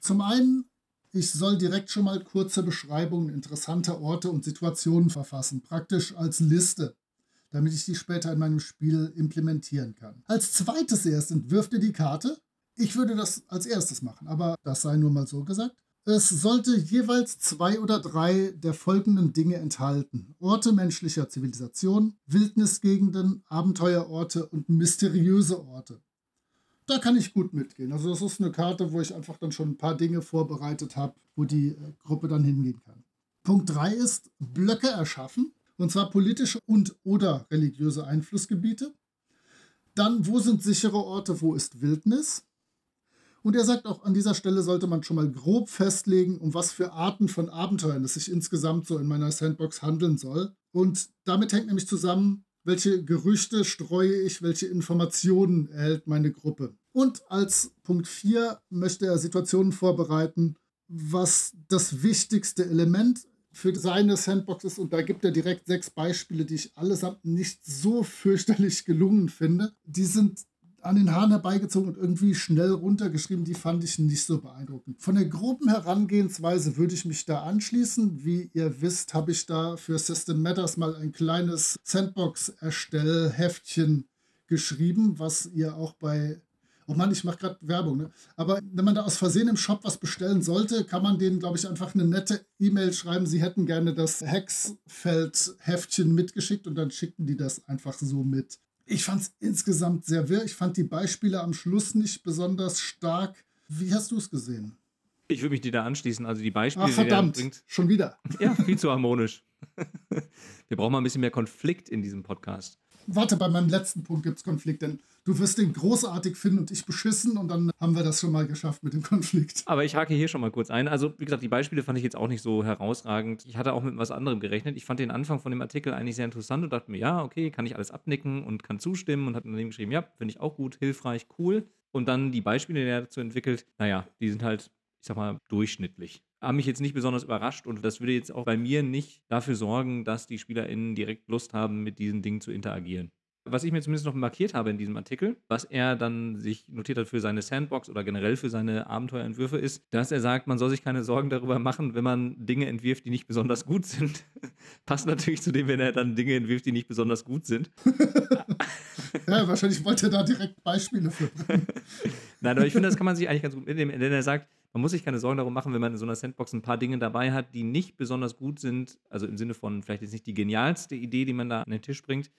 Zum einen ich soll direkt schon mal kurze Beschreibungen interessanter Orte und Situationen verfassen, praktisch als Liste, damit ich die später in meinem Spiel implementieren kann. Als zweites erst entwirft ihr die Karte. Ich würde das als erstes machen, aber das sei nur mal so gesagt. Es sollte jeweils zwei oder drei der folgenden Dinge enthalten. Orte menschlicher Zivilisation, Wildnisgegenden, Abenteuerorte und mysteriöse Orte da kann ich gut mitgehen. Also das ist eine Karte, wo ich einfach dann schon ein paar Dinge vorbereitet habe, wo die äh, Gruppe dann hingehen kann. Punkt 3 ist Blöcke erschaffen, und zwar politische und oder religiöse Einflussgebiete. Dann, wo sind sichere Orte, wo ist Wildnis? Und er sagt auch, an dieser Stelle sollte man schon mal grob festlegen, um was für Arten von Abenteuern es sich insgesamt so in meiner Sandbox handeln soll. Und damit hängt nämlich zusammen, welche Gerüchte streue ich, welche Informationen erhält meine Gruppe. Und als Punkt 4 möchte er Situationen vorbereiten, was das wichtigste Element für seine Sandbox ist. Und da gibt er direkt sechs Beispiele, die ich allesamt nicht so fürchterlich gelungen finde. Die sind an den Haaren herbeigezogen und irgendwie schnell runtergeschrieben, die fand ich nicht so beeindruckend. Von der groben Herangehensweise würde ich mich da anschließen. Wie ihr wisst, habe ich da für System Matters mal ein kleines Sandbox-Erstellheftchen geschrieben, was ihr auch bei Oh Mann, ich mache gerade Werbung, ne? Aber wenn man da aus Versehen im Shop was bestellen sollte, kann man denen, glaube ich, einfach eine nette E-Mail schreiben. Sie hätten gerne das Hexfeld-Heftchen mitgeschickt und dann schickten die das einfach so mit. Ich fand es insgesamt sehr wirr. Ich fand die Beispiele am Schluss nicht besonders stark. Wie hast du es gesehen? Ich würde mich dir da anschließen. Also die Beispiele, Ach, verdammt, die er bringt. Schon wieder. Ja, viel zu harmonisch. Wir brauchen mal ein bisschen mehr Konflikt in diesem Podcast. Warte, bei meinem letzten Punkt gibt es Konflikt, denn du wirst den großartig finden und ich beschissen und dann haben wir das schon mal geschafft mit dem Konflikt. Aber ich hake hier schon mal kurz ein. Also, wie gesagt, die Beispiele fand ich jetzt auch nicht so herausragend. Ich hatte auch mit was anderem gerechnet. Ich fand den Anfang von dem Artikel eigentlich sehr interessant und dachte mir, ja, okay, kann ich alles abnicken und kann zustimmen und hat daneben geschrieben, ja, finde ich auch gut, hilfreich, cool. Und dann die Beispiele, die er dazu entwickelt, naja, die sind halt ich sag mal, durchschnittlich. Haben mich jetzt nicht besonders überrascht und das würde jetzt auch bei mir nicht dafür sorgen, dass die SpielerInnen direkt Lust haben, mit diesen Dingen zu interagieren was ich mir zumindest noch markiert habe in diesem Artikel, was er dann sich notiert hat für seine Sandbox oder generell für seine Abenteuerentwürfe, ist, dass er sagt, man soll sich keine Sorgen darüber machen, wenn man Dinge entwirft, die nicht besonders gut sind. Passt natürlich zu dem, wenn er dann Dinge entwirft, die nicht besonders gut sind. ja, wahrscheinlich wollte er da direkt Beispiele für. Nein, aber ich finde, das kann man sich eigentlich ganz gut mitnehmen, denn er sagt, man muss sich keine Sorgen darum machen, wenn man in so einer Sandbox ein paar Dinge dabei hat, die nicht besonders gut sind, also im Sinne von vielleicht jetzt nicht die genialste Idee, die man da an den Tisch bringt,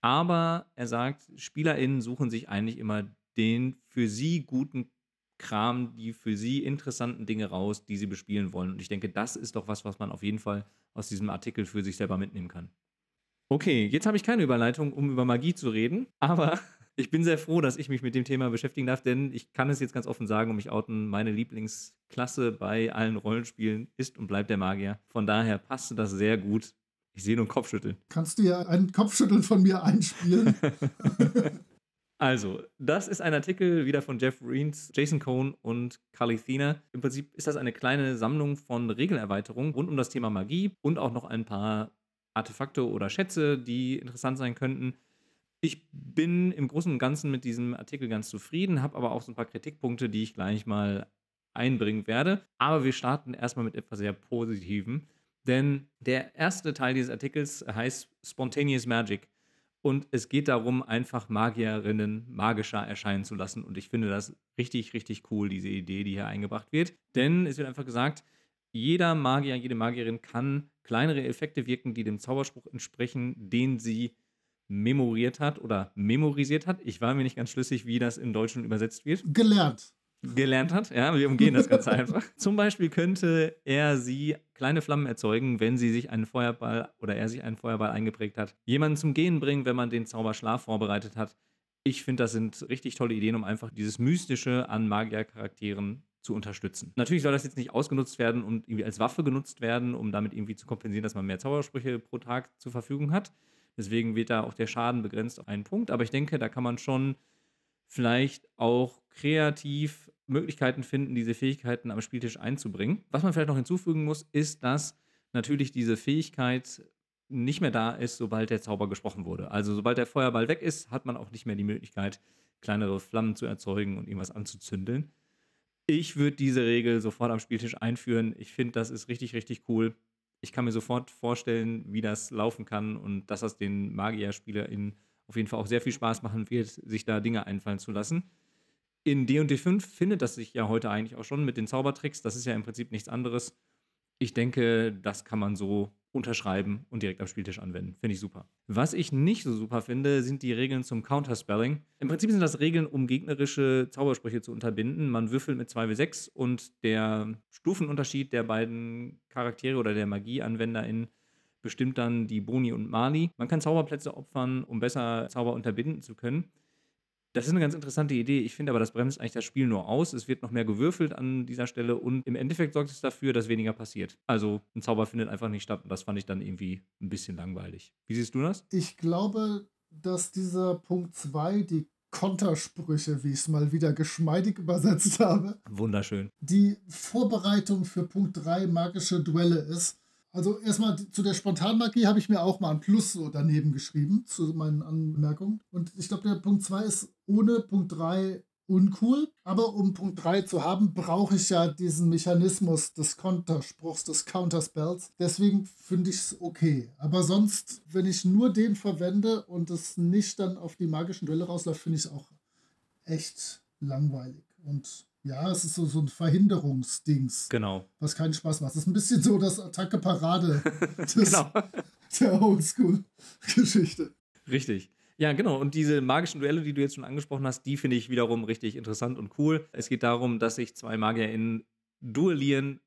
aber er sagt, SpielerInnen suchen sich eigentlich immer den für sie guten Kram, die für sie interessanten Dinge raus, die sie bespielen wollen. Und ich denke, das ist doch was, was man auf jeden Fall aus diesem Artikel für sich selber mitnehmen kann. Okay, jetzt habe ich keine Überleitung, um über Magie zu reden, aber ich bin sehr froh, dass ich mich mit dem Thema beschäftigen darf, denn ich kann es jetzt ganz offen sagen und mich outen, meine Lieblingsklasse bei allen Rollenspielen ist und bleibt der Magier. Von daher passte das sehr gut ich sehe nur einen Kopfschütteln. Kannst du ja ein Kopfschütteln von mir einspielen? Also, das ist ein Artikel wieder von Jeff Reens, Jason Cohn und Carly Thiener. Im Prinzip ist das eine kleine Sammlung von Regelerweiterungen rund um das Thema Magie und auch noch ein paar Artefakte oder Schätze, die interessant sein könnten. Ich bin im Großen und Ganzen mit diesem Artikel ganz zufrieden, habe aber auch so ein paar Kritikpunkte, die ich gleich mal einbringen werde. Aber wir starten erstmal mit etwas sehr Positivem. Denn der erste Teil dieses Artikels heißt Spontaneous Magic. Und es geht darum, einfach Magierinnen magischer erscheinen zu lassen. Und ich finde das richtig, richtig cool, diese Idee, die hier eingebracht wird. Denn es wird einfach gesagt, jeder Magier, jede Magierin kann kleinere Effekte wirken, die dem Zauberspruch entsprechen, den sie memoriert hat oder memorisiert hat. Ich war mir nicht ganz schlüssig, wie das im Deutschen übersetzt wird. Gelernt gelernt hat. Ja, wir umgehen das ganz einfach. Zum Beispiel könnte er sie kleine Flammen erzeugen, wenn sie sich einen Feuerball oder er sich einen Feuerball eingeprägt hat. Jemanden zum Gehen bringen, wenn man den Zauberschlaf vorbereitet hat. Ich finde, das sind richtig tolle Ideen, um einfach dieses Mystische an Magiercharakteren zu unterstützen. Natürlich soll das jetzt nicht ausgenutzt werden und irgendwie als Waffe genutzt werden, um damit irgendwie zu kompensieren, dass man mehr Zaubersprüche pro Tag zur Verfügung hat. Deswegen wird da auch der Schaden begrenzt auf einen Punkt. Aber ich denke, da kann man schon vielleicht auch kreativ Möglichkeiten finden, diese Fähigkeiten am Spieltisch einzubringen. Was man vielleicht noch hinzufügen muss, ist, dass natürlich diese Fähigkeit nicht mehr da ist, sobald der Zauber gesprochen wurde. Also sobald der Feuerball weg ist, hat man auch nicht mehr die Möglichkeit, kleinere Flammen zu erzeugen und irgendwas anzuzündeln. Ich würde diese Regel sofort am Spieltisch einführen. Ich finde, das ist richtig, richtig cool. Ich kann mir sofort vorstellen, wie das laufen kann und dass das den Magier-SpielerInnen auf jeden Fall auch sehr viel Spaß machen wird, sich da Dinge einfallen zu lassen. In D&D 5 findet das sich ja heute eigentlich auch schon mit den Zaubertricks. Das ist ja im Prinzip nichts anderes. Ich denke, das kann man so unterschreiben und direkt am Spieltisch anwenden. Finde ich super. Was ich nicht so super finde, sind die Regeln zum Counterspelling. Im Prinzip sind das Regeln, um gegnerische Zaubersprüche zu unterbinden. Man würfelt mit 2w6 und der Stufenunterschied der beiden Charaktere oder der Magieanwenderin bestimmt dann die Boni und Mali. Man kann Zauberplätze opfern, um besser Zauber unterbinden zu können. Das ist eine ganz interessante Idee. Ich finde aber, das bremst eigentlich das Spiel nur aus. Es wird noch mehr gewürfelt an dieser Stelle und im Endeffekt sorgt es dafür, dass weniger passiert. Also ein Zauber findet einfach nicht statt und das fand ich dann irgendwie ein bisschen langweilig. Wie siehst du das? Ich glaube, dass dieser Punkt 2, die Kontersprüche, wie ich es mal wieder geschmeidig übersetzt habe. Wunderschön. Die Vorbereitung für Punkt 3 magische Duelle ist. Also erstmal zu der Spontanmagie habe ich mir auch mal ein Plus so daneben geschrieben zu meinen Anmerkungen. Und ich glaube, der Punkt 2 ist ohne Punkt 3 uncool. Aber um Punkt 3 zu haben, brauche ich ja diesen Mechanismus des Konterspruchs, des Counterspells. Deswegen finde ich es okay. Aber sonst, wenn ich nur den verwende und es nicht dann auf die magischen Duelle rausläuft, finde ich es auch echt langweilig. Und ja, es ist so, so ein Verhinderungsdings. Genau. Was keinen Spaß macht. Es ist ein bisschen so das Attacke-Parade genau. der Oldschool-Geschichte. Richtig. Ja, genau. Und diese magischen Duelle, die du jetzt schon angesprochen hast, die finde ich wiederum richtig interessant und cool. Es geht darum, dass sich zwei MagierInnen duellieren.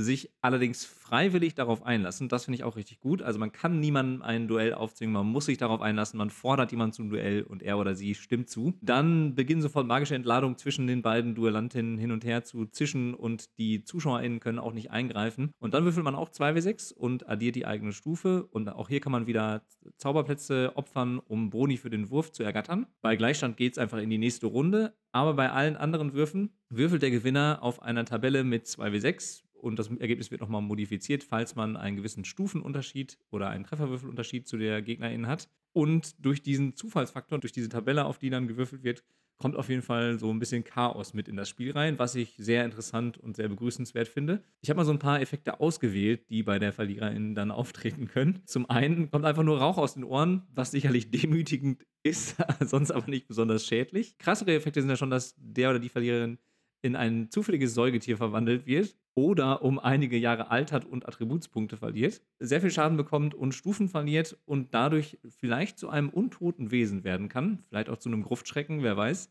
Sich allerdings freiwillig darauf einlassen. Das finde ich auch richtig gut. Also man kann niemandem ein Duell aufzwingen, man muss sich darauf einlassen, man fordert jemanden zum Duell und er oder sie stimmt zu. Dann beginnen sofort magische Entladungen zwischen den beiden Duellantinnen hin und her zu zischen und die ZuschauerInnen können auch nicht eingreifen. Und dann würfelt man auch 2w6 und addiert die eigene Stufe. Und auch hier kann man wieder Zauberplätze opfern, um Boni für den Wurf zu ergattern. Bei Gleichstand geht es einfach in die nächste Runde. Aber bei allen anderen Würfen würfelt der Gewinner auf einer Tabelle mit 2w6 und das Ergebnis wird nochmal modifiziert, falls man einen gewissen Stufenunterschied oder einen Trefferwürfelunterschied zu der Gegnerin hat. Und durch diesen Zufallsfaktor, durch diese Tabelle, auf die dann gewürfelt wird, kommt auf jeden Fall so ein bisschen Chaos mit in das Spiel rein, was ich sehr interessant und sehr begrüßenswert finde. Ich habe mal so ein paar Effekte ausgewählt, die bei der Verliererin dann auftreten können. Zum einen kommt einfach nur Rauch aus den Ohren, was sicherlich demütigend ist, sonst aber nicht besonders schädlich. Krassere Effekte sind ja schon, dass der oder die Verliererin in ein zufälliges Säugetier verwandelt wird oder um einige Jahre altert und Attributspunkte verliert, sehr viel Schaden bekommt und Stufen verliert und dadurch vielleicht zu einem untoten Wesen werden kann, vielleicht auch zu einem Gruftschrecken, wer weiß.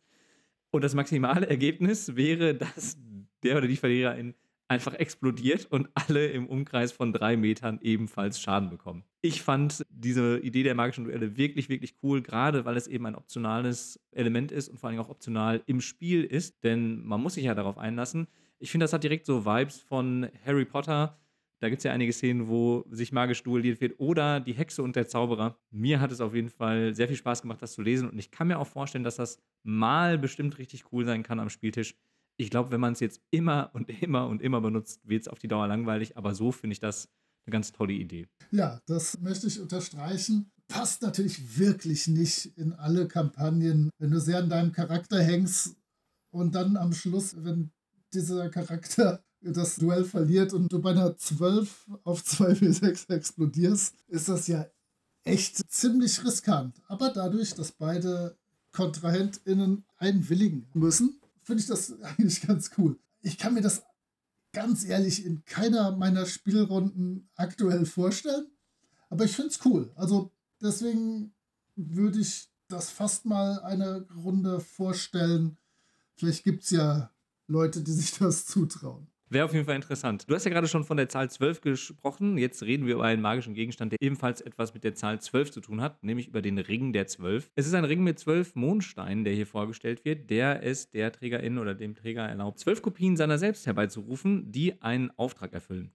Und das maximale Ergebnis wäre, dass der oder die Verliererin einfach explodiert und alle im Umkreis von drei Metern ebenfalls Schaden bekommen. Ich fand diese Idee der magischen Duelle wirklich, wirklich cool, gerade weil es eben ein optionales Element ist und vor allem auch optional im Spiel ist, denn man muss sich ja darauf einlassen. Ich finde, das hat direkt so Vibes von Harry Potter. Da gibt es ja einige Szenen, wo sich magisch duelliert wird. Oder die Hexe und der Zauberer. Mir hat es auf jeden Fall sehr viel Spaß gemacht, das zu lesen. Und ich kann mir auch vorstellen, dass das mal bestimmt richtig cool sein kann am Spieltisch ich glaube, wenn man es jetzt immer und immer und immer benutzt, wird es auf die Dauer langweilig. Aber so finde ich das eine ganz tolle Idee. Ja, das möchte ich unterstreichen. Passt natürlich wirklich nicht in alle Kampagnen, wenn du sehr an deinem Charakter hängst und dann am Schluss, wenn dieser Charakter das Duell verliert und du bei einer 12 auf 2w6 explodierst, ist das ja echt ziemlich riskant. Aber dadurch, dass beide KontrahentInnen einwilligen müssen, finde ich das eigentlich ganz cool. Ich kann mir das ganz ehrlich in keiner meiner Spielrunden aktuell vorstellen, aber ich finde es cool. Also deswegen würde ich das fast mal eine Runde vorstellen. Vielleicht gibt es ja Leute, die sich das zutrauen. Wäre auf jeden Fall interessant. Du hast ja gerade schon von der Zahl 12 gesprochen. Jetzt reden wir über einen magischen Gegenstand, der ebenfalls etwas mit der Zahl 12 zu tun hat, nämlich über den Ring der 12. Es ist ein Ring mit 12 Mondsteinen, der hier vorgestellt wird, der es der Trägerin oder dem Träger erlaubt, 12 Kopien seiner selbst herbeizurufen, die einen Auftrag erfüllen.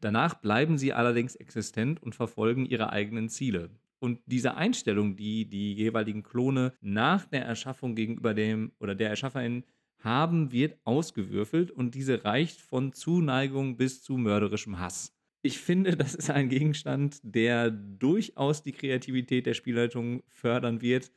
Danach bleiben sie allerdings existent und verfolgen ihre eigenen Ziele. Und diese Einstellung, die die jeweiligen Klone nach der Erschaffung gegenüber dem oder der Erschafferin haben wird ausgewürfelt und diese reicht von Zuneigung bis zu mörderischem Hass. Ich finde, das ist ein Gegenstand, der durchaus die Kreativität der Spielleitung fördern wird,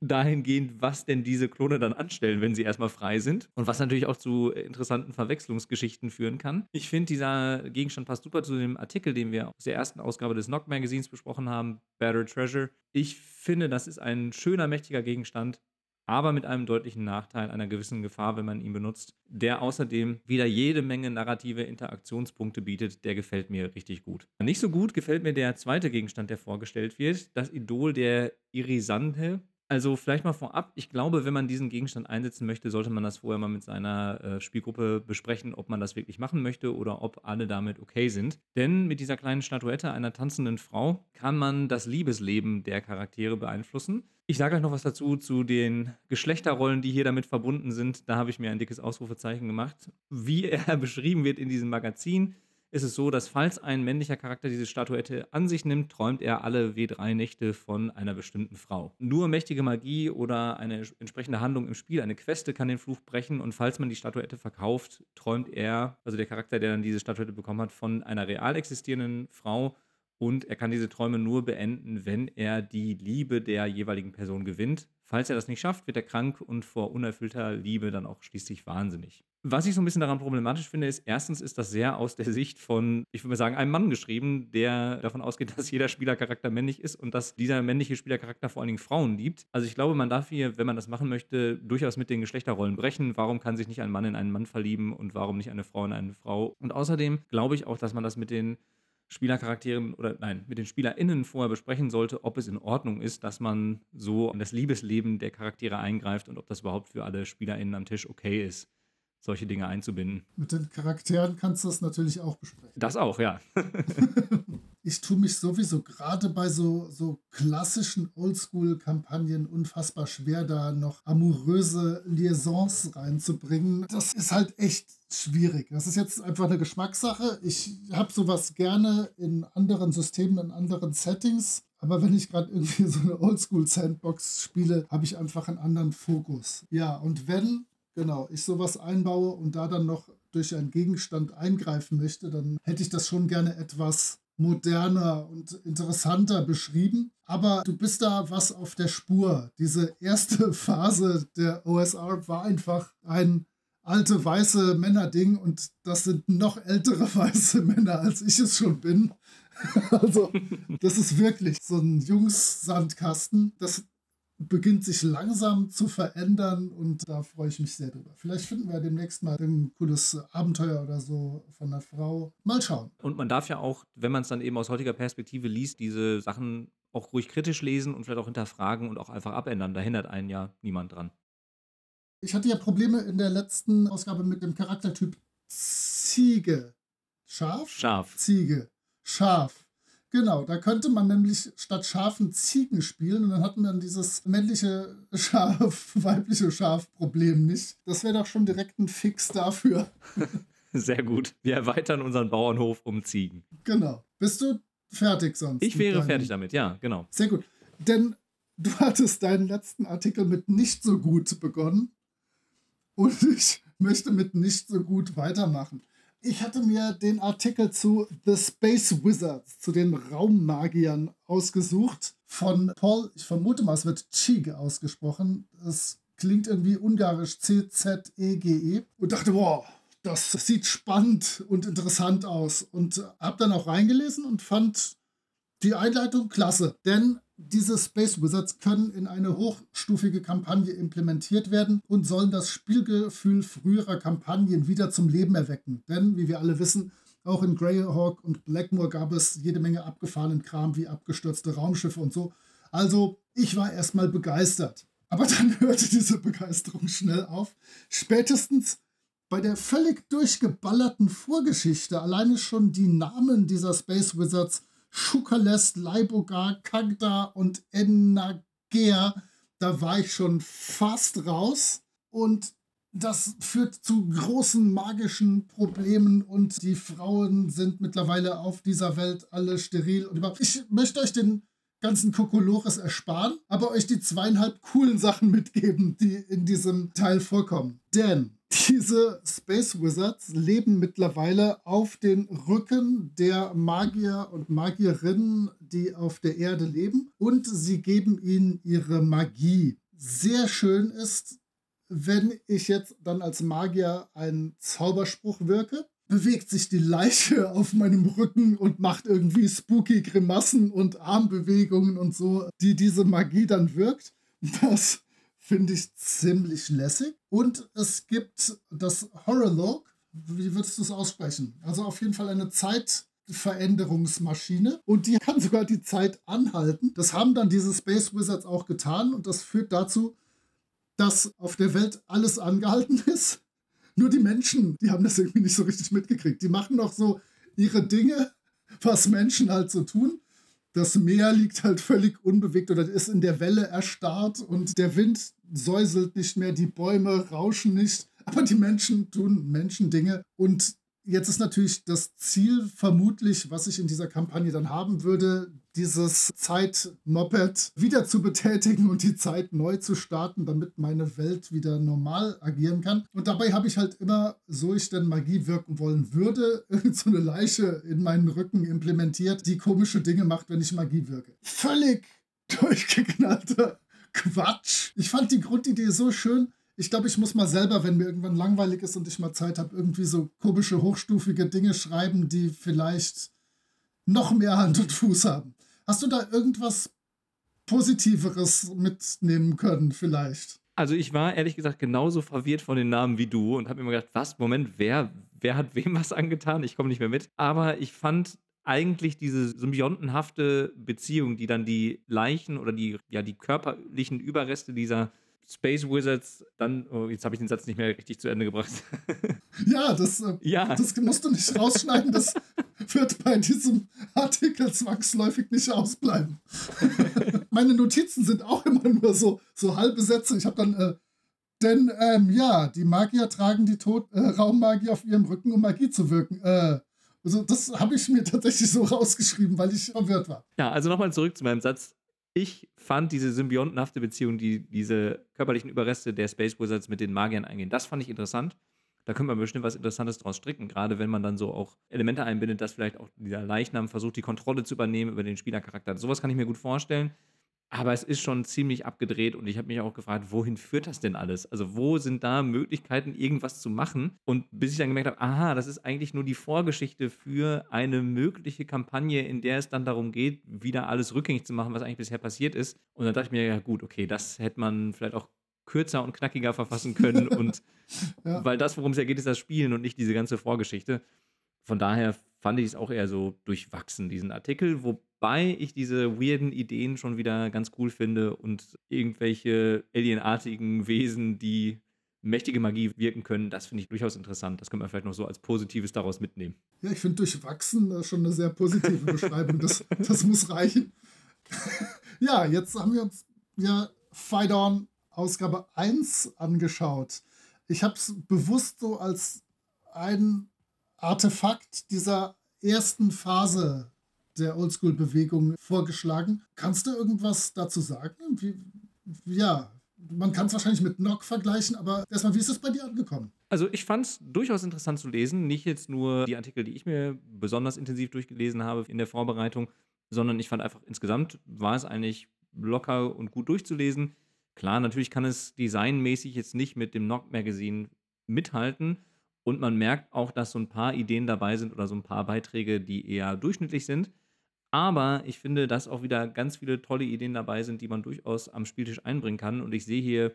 dahingehend, was denn diese Klone dann anstellen, wenn sie erstmal frei sind. Und was natürlich auch zu interessanten Verwechslungsgeschichten führen kann. Ich finde, dieser Gegenstand passt super zu dem Artikel, den wir aus der ersten Ausgabe des Knock Magazins besprochen haben, Battered Treasure. Ich finde, das ist ein schöner, mächtiger Gegenstand, aber mit einem deutlichen Nachteil, einer gewissen Gefahr, wenn man ihn benutzt, der außerdem wieder jede Menge narrative Interaktionspunkte bietet, der gefällt mir richtig gut. Nicht so gut gefällt mir der zweite Gegenstand, der vorgestellt wird, das Idol der Irisante. Also vielleicht mal vorab, ich glaube, wenn man diesen Gegenstand einsetzen möchte, sollte man das vorher mal mit seiner äh, Spielgruppe besprechen, ob man das wirklich machen möchte oder ob alle damit okay sind. Denn mit dieser kleinen Statuette einer tanzenden Frau kann man das Liebesleben der Charaktere beeinflussen. Ich sage euch noch was dazu zu den Geschlechterrollen, die hier damit verbunden sind. Da habe ich mir ein dickes Ausrufezeichen gemacht. Wie er beschrieben wird in diesem Magazin, ist es so, dass falls ein männlicher Charakter diese Statuette an sich nimmt, träumt er alle W3 Nächte von einer bestimmten Frau. Nur mächtige Magie oder eine entsprechende Handlung im Spiel, eine Queste kann den Fluch brechen und falls man die Statuette verkauft, träumt er, also der Charakter, der dann diese Statuette bekommen hat, von einer real existierenden Frau und er kann diese Träume nur beenden, wenn er die Liebe der jeweiligen Person gewinnt. Falls er das nicht schafft, wird er krank und vor unerfüllter Liebe dann auch schließlich wahnsinnig. Was ich so ein bisschen daran problematisch finde, ist, erstens ist das sehr aus der Sicht von, ich würde mal sagen, einem Mann geschrieben, der davon ausgeht, dass jeder Spielercharakter männlich ist und dass dieser männliche Spielercharakter vor allen Dingen Frauen liebt. Also ich glaube, man darf hier, wenn man das machen möchte, durchaus mit den Geschlechterrollen brechen. Warum kann sich nicht ein Mann in einen Mann verlieben und warum nicht eine Frau in eine Frau? Und außerdem glaube ich auch, dass man das mit den Spielercharakteren oder nein, mit den SpielerInnen vorher besprechen sollte, ob es in Ordnung ist, dass man so in das Liebesleben der Charaktere eingreift und ob das überhaupt für alle SpielerInnen am Tisch okay ist. solche Dinge einzubinden. Mit den Charakteren kannst du das natürlich auch besprechen. Das auch, ja. ich tue mich sowieso gerade bei so, so klassischen Oldschool-Kampagnen unfassbar schwer, da noch amouröse Liaisons reinzubringen. Das ist halt echt schwierig. Das ist jetzt einfach eine Geschmackssache. Ich habe sowas gerne in anderen Systemen, in anderen Settings. Aber wenn ich gerade irgendwie so eine Oldschool-Sandbox spiele, habe ich einfach einen anderen Fokus. Ja, und wenn, genau, ich sowas einbaue und da dann noch durch einen Gegenstand eingreifen möchte, dann hätte ich das schon gerne etwas moderner und interessanter beschrieben. Aber du bist da was auf der Spur. Diese erste Phase der OSR war einfach ein alte weiße Männer-Ding und das sind noch ältere weiße Männer, als ich es schon bin. also, das ist wirklich so ein Jungs-Sandkasten. Das beginnt sich langsam zu verändern und da freue ich mich sehr drüber. Vielleicht finden wir demnächst mal ein cooles Abenteuer oder so von einer Frau. Mal schauen. Und man darf ja auch, wenn man es dann eben aus heutiger Perspektive liest, diese Sachen auch ruhig kritisch lesen und vielleicht auch hinterfragen und auch einfach abändern. Da hindert einen ja niemand dran. Ich hatte ja Probleme in der letzten Ausgabe mit dem Charaktertyp Ziege. Schaf? Schaf. Ziege. Schaf. Genau, da könnte man nämlich statt Schafen Ziegen spielen und dann hatten wir dann dieses männliche Schaf, weibliche Schaf-Problem nicht. Das wäre doch schon direkt ein Fix dafür. Sehr gut. Wir erweitern unseren Bauernhof um Ziegen. Genau. Bist du fertig sonst? Ich wäre fertig damit, ja, genau. Sehr gut. Denn du hattest deinen letzten Artikel mit nicht so gut begonnen und ich möchte mit nicht so gut weitermachen ich hatte mir den Artikel zu The Space Wizards, zu den Raummagiern ausgesucht von Paul, ich vermute mal, es wird Chig ausgesprochen. Es klingt irgendwie ungarisch C-Z-E-G-E. -E, und dachte, wow, das sieht spannend und interessant aus. Und habe dann auch reingelesen und fand die Einleitung klasse. Denn diese Space Wizards können in eine hochstufige Kampagne implementiert werden und sollen das Spielgefühl früherer Kampagnen wieder zum Leben erwecken. Denn, wie wir alle wissen, auch in Greyhawk und Blackmoor gab es jede Menge abgefahrenen Kram wie abgestürzte Raumschiffe und so. Also, ich war erstmal begeistert. Aber dann hörte diese Begeisterung schnell auf. Spätestens bei der völlig durchgeballerten Vorgeschichte, alleine schon die Namen dieser Space Wizards Schukalest, Leibogar, Kagda und Ennager, da war ich schon fast raus. Und das führt zu großen magischen Problemen und die Frauen sind mittlerweile auf dieser Welt alle steril. Und ich möchte euch den ganzen Kokolores ersparen, aber euch die zweieinhalb coolen Sachen mitgeben, die in diesem Teil vorkommen. Denn diese Space Wizards leben mittlerweile auf den Rücken der Magier und Magierinnen, die auf der Erde leben, und sie geben ihnen ihre Magie. Sehr schön ist, wenn ich jetzt dann als Magier einen Zauberspruch wirke, bewegt sich die Leiche auf meinem Rücken und macht irgendwie spooky Grimassen und Armbewegungen und so, die diese Magie dann wirkt. Das finde ich ziemlich lässig. Und es gibt das Horror-Log. Wie würdest du es aussprechen? Also auf jeden Fall eine Zeitveränderungsmaschine und die kann sogar die Zeit anhalten. Das haben dann diese Space Wizards auch getan und das führt dazu, dass auf der Welt alles angehalten ist. Nur die Menschen, die haben das irgendwie nicht so richtig mitgekriegt. Die machen noch so ihre Dinge, was Menschen halt so tun das Meer liegt halt völlig unbewegt oder ist in der Welle erstarrt und der Wind säuselt nicht mehr, die Bäume rauschen nicht, aber die Menschen tun Menschendinge und Jetzt ist natürlich das Ziel vermutlich, was ich in dieser Kampagne dann haben würde, dieses Zeitmoped wieder zu betätigen und die Zeit neu zu starten, damit meine Welt wieder normal agieren kann. Und dabei habe ich halt immer, so ich denn Magie wirken wollen würde, so eine Leiche in meinen Rücken implementiert, die komische Dinge macht, wenn ich Magie wirke. Völlig durchgeknallter Quatsch. Ich fand die Grundidee so schön, ich glaube, ich muss mal selber, wenn mir irgendwann langweilig ist und ich mal Zeit habe, irgendwie so komische, hochstufige Dinge schreiben, die vielleicht noch mehr Hand und Fuß haben. Hast du da irgendwas Positiveres mitnehmen können, vielleicht? Also ich war ehrlich gesagt genauso verwirrt von den Namen wie du und habe mir gedacht, was, Moment, wer, wer hat wem was angetan? Ich komme nicht mehr mit. Aber ich fand eigentlich diese symbiontenhafte Beziehung, die dann die Leichen oder die, ja, die körperlichen Überreste dieser Space Wizards dann, oh, jetzt habe ich den Satz nicht mehr richtig zu Ende gebracht. Ja, das, äh, Ja. das musst du nicht rausschneiden. Das wird bei diesem Artikel zwangsläufig nicht ausbleiben. Meine Notizen sind auch immer nur so, so halbe Sätze. Ich habe dann, äh, denn ähm, ja, die Magier tragen die Tod äh, Raummagie auf ihrem Rücken, um Magie zu wirken. Äh, also das habe ich mir tatsächlich so rausgeschrieben, weil ich verwirrt war. Ja, also nochmal zurück zu meinem Satz. Ich fand diese symbiontenhafte Beziehung, die diese körperlichen Überreste der Space Wizards mit den Magiern eingehen, das fand ich interessant. Da könnte man bestimmt was Interessantes draus stricken, gerade wenn man dann so auch Elemente einbindet, dass vielleicht auch dieser Leichnam versucht, die Kontrolle zu übernehmen über den Spielercharakter. Sowas kann ich mir gut vorstellen. Aber es ist schon ziemlich abgedreht und ich habe mich auch gefragt, wohin führt das denn alles? Also, wo sind da Möglichkeiten, irgendwas zu machen? Und bis ich dann gemerkt habe, aha, das ist eigentlich nur die Vorgeschichte für eine mögliche Kampagne, in der es dann darum geht, wieder alles rückgängig zu machen, was eigentlich bisher passiert ist. Und dann dachte ich mir, ja, gut, okay, das hätte man vielleicht auch kürzer und knackiger verfassen können. und Ja. weil das, worum es ja geht, ist das Spielen und nicht diese ganze Vorgeschichte. Von daher fand ich es auch eher so durchwachsen, diesen Artikel, wobei ich diese weirden Ideen schon wieder ganz cool finde und irgendwelche alienartigen Wesen, die mächtige Magie wirken können, das finde ich durchaus interessant. Das könnte man vielleicht noch so als Positives daraus mitnehmen. Ja, ich finde durchwachsen äh, schon eine sehr positive Beschreibung. Das, das muss reichen. ja, jetzt haben wir uns ja Fight On Ausgabe 1 angeschaut. Ich habe es bewusst so als ein Artefakt dieser ersten Phase der Oldschool-Bewegung vorgeschlagen. Kannst du irgendwas dazu sagen? Wie, ja, man kann es wahrscheinlich mit Nock vergleichen, aber erstmal, wie ist es bei dir angekommen? Also ich fand es durchaus interessant zu lesen. Nicht jetzt nur die Artikel, die ich mir besonders intensiv durchgelesen habe in der Vorbereitung, sondern ich fand einfach insgesamt war es eigentlich locker und gut durchzulesen. Klar, natürlich kann es designmäßig jetzt nicht mit dem Knock Magazine mithalten. Und man merkt auch, dass so ein paar Ideen dabei sind oder so ein paar Beiträge, die eher durchschnittlich sind. Aber ich finde, dass auch wieder ganz viele tolle Ideen dabei sind, die man durchaus am Spieltisch einbringen kann. Und ich sehe hier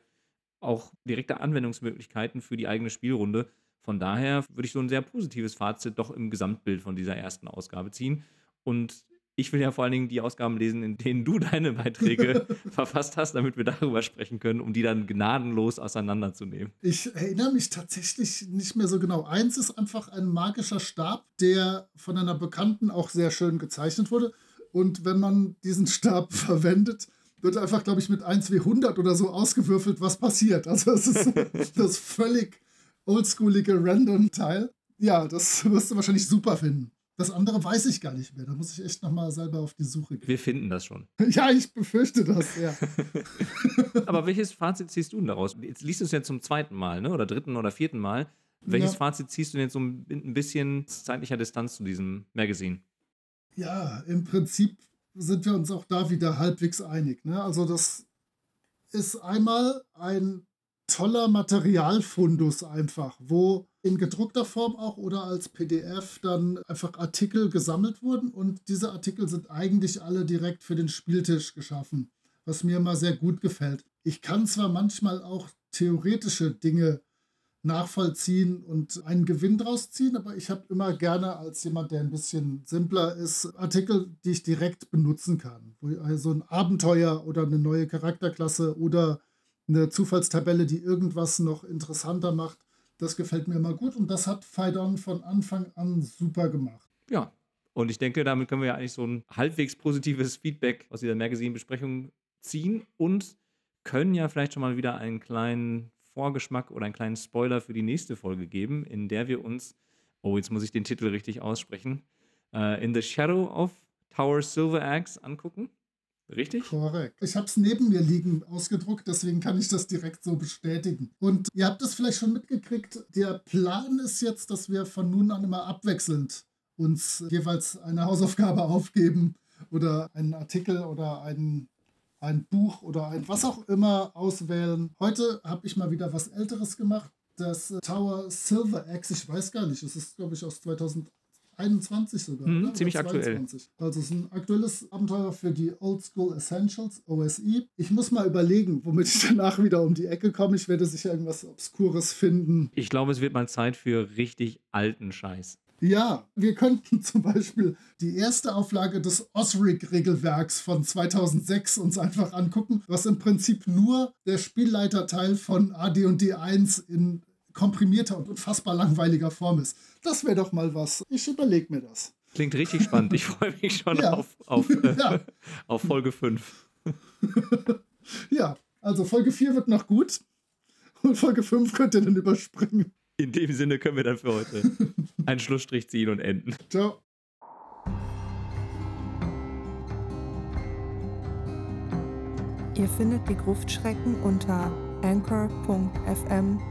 auch direkte Anwendungsmöglichkeiten für die eigene Spielrunde. Von daher würde ich so ein sehr positives Fazit doch im Gesamtbild von dieser ersten Ausgabe ziehen. Und ich will ja vor allen Dingen die Ausgaben lesen, in denen du deine Beiträge verfasst hast, damit wir darüber sprechen können, um die dann gnadenlos auseinanderzunehmen. Ich erinnere mich tatsächlich nicht mehr so genau. Eins ist einfach ein magischer Stab, der von einer Bekannten auch sehr schön gezeichnet wurde. Und wenn man diesen Stab verwendet, wird einfach, glaube ich, mit 1W100 oder so ausgewürfelt, was passiert. Also es ist das völlig oldschoolige Random-Teil. Ja, das wirst du wahrscheinlich super finden. Das andere weiß ich gar nicht mehr. Da muss ich echt nochmal selber auf die Suche gehen. Wir finden das schon. Ja, ich befürchte das, ja. Aber welches Fazit ziehst du denn daraus? Jetzt liest du es ja zum zweiten Mal, ne? oder dritten oder vierten Mal. Welches Ja. Fazit ziehst du denn jetzt so ein ein bisschen zeitlicher Distanz zu diesem Magazin? Ja, im Prinzip sind wir uns auch da wieder halbwegs einig. Ne? Also das ist einmal ein toller Materialfundus einfach, wo in gedruckter Form auch oder als PDF dann einfach Artikel gesammelt wurden und diese Artikel sind eigentlich alle direkt für den Spieltisch geschaffen, was mir immer sehr gut gefällt. Ich kann zwar manchmal auch theoretische Dinge nachvollziehen und einen Gewinn draus ziehen, aber ich habe immer gerne als jemand, der ein bisschen simpler ist, Artikel, die ich direkt benutzen kann. Wo also ein Abenteuer oder eine neue Charakterklasse oder eine Zufallstabelle, die irgendwas noch interessanter macht, das gefällt mir immer gut und das hat Faidon von Anfang an super gemacht. Ja. Und ich denke, damit können wir ja eigentlich so ein halbwegs positives Feedback aus dieser Magazine-Besprechung ziehen und können ja vielleicht schon mal wieder einen kleinen Vorgeschmack oder einen kleinen Spoiler für die nächste Folge geben, in der wir uns, oh, jetzt muss ich den Titel richtig aussprechen, äh, In the Shadow of Tower Silver Axe angucken. Richtig? Korrekt. Ich habe es neben mir liegen ausgedruckt, deswegen kann ich das direkt so bestätigen. Und ihr habt es vielleicht schon mitgekriegt, der Plan ist jetzt, dass wir von nun an immer abwechselnd uns jeweils eine Hausaufgabe aufgeben oder einen Artikel oder einen, ein Buch oder ein was auch immer auswählen. Heute habe ich mal wieder was Älteres gemacht. Das Tower Silver Axe, ich weiß gar nicht, es ist glaube ich aus 2021 sogar. Mhm, oder? Oder ziemlich aktuell. 22. Also es ist ein aktuelles Abenteuer für die Old School Essentials, OSI. Ich muss mal überlegen, womit ich danach wieder um die Ecke komme. Ich werde sicher irgendwas Obskures finden. Ich glaube, es wird mal Zeit für richtig alten Scheiß. Ja, wir könnten zum Beispiel die erste Auflage des Osric-Regelwerks von 2006 uns einfach angucken, was im Prinzip nur der Spielleiterteil von AD&D 1 in komprimierter und unfassbar langweiliger Form ist. Das wäre doch mal was. Ich überlege mir das. Klingt richtig spannend. Ich freue mich schon ja. auf, auf, äh, ja. auf Folge 5. ja, also Folge 4 wird noch gut. Und Folge 5 könnt ihr dann überspringen. In dem Sinne können wir dann für heute einen Schlussstrich ziehen und enden. Ciao. Ihr findet die Gruftschrecken unter anchor.fm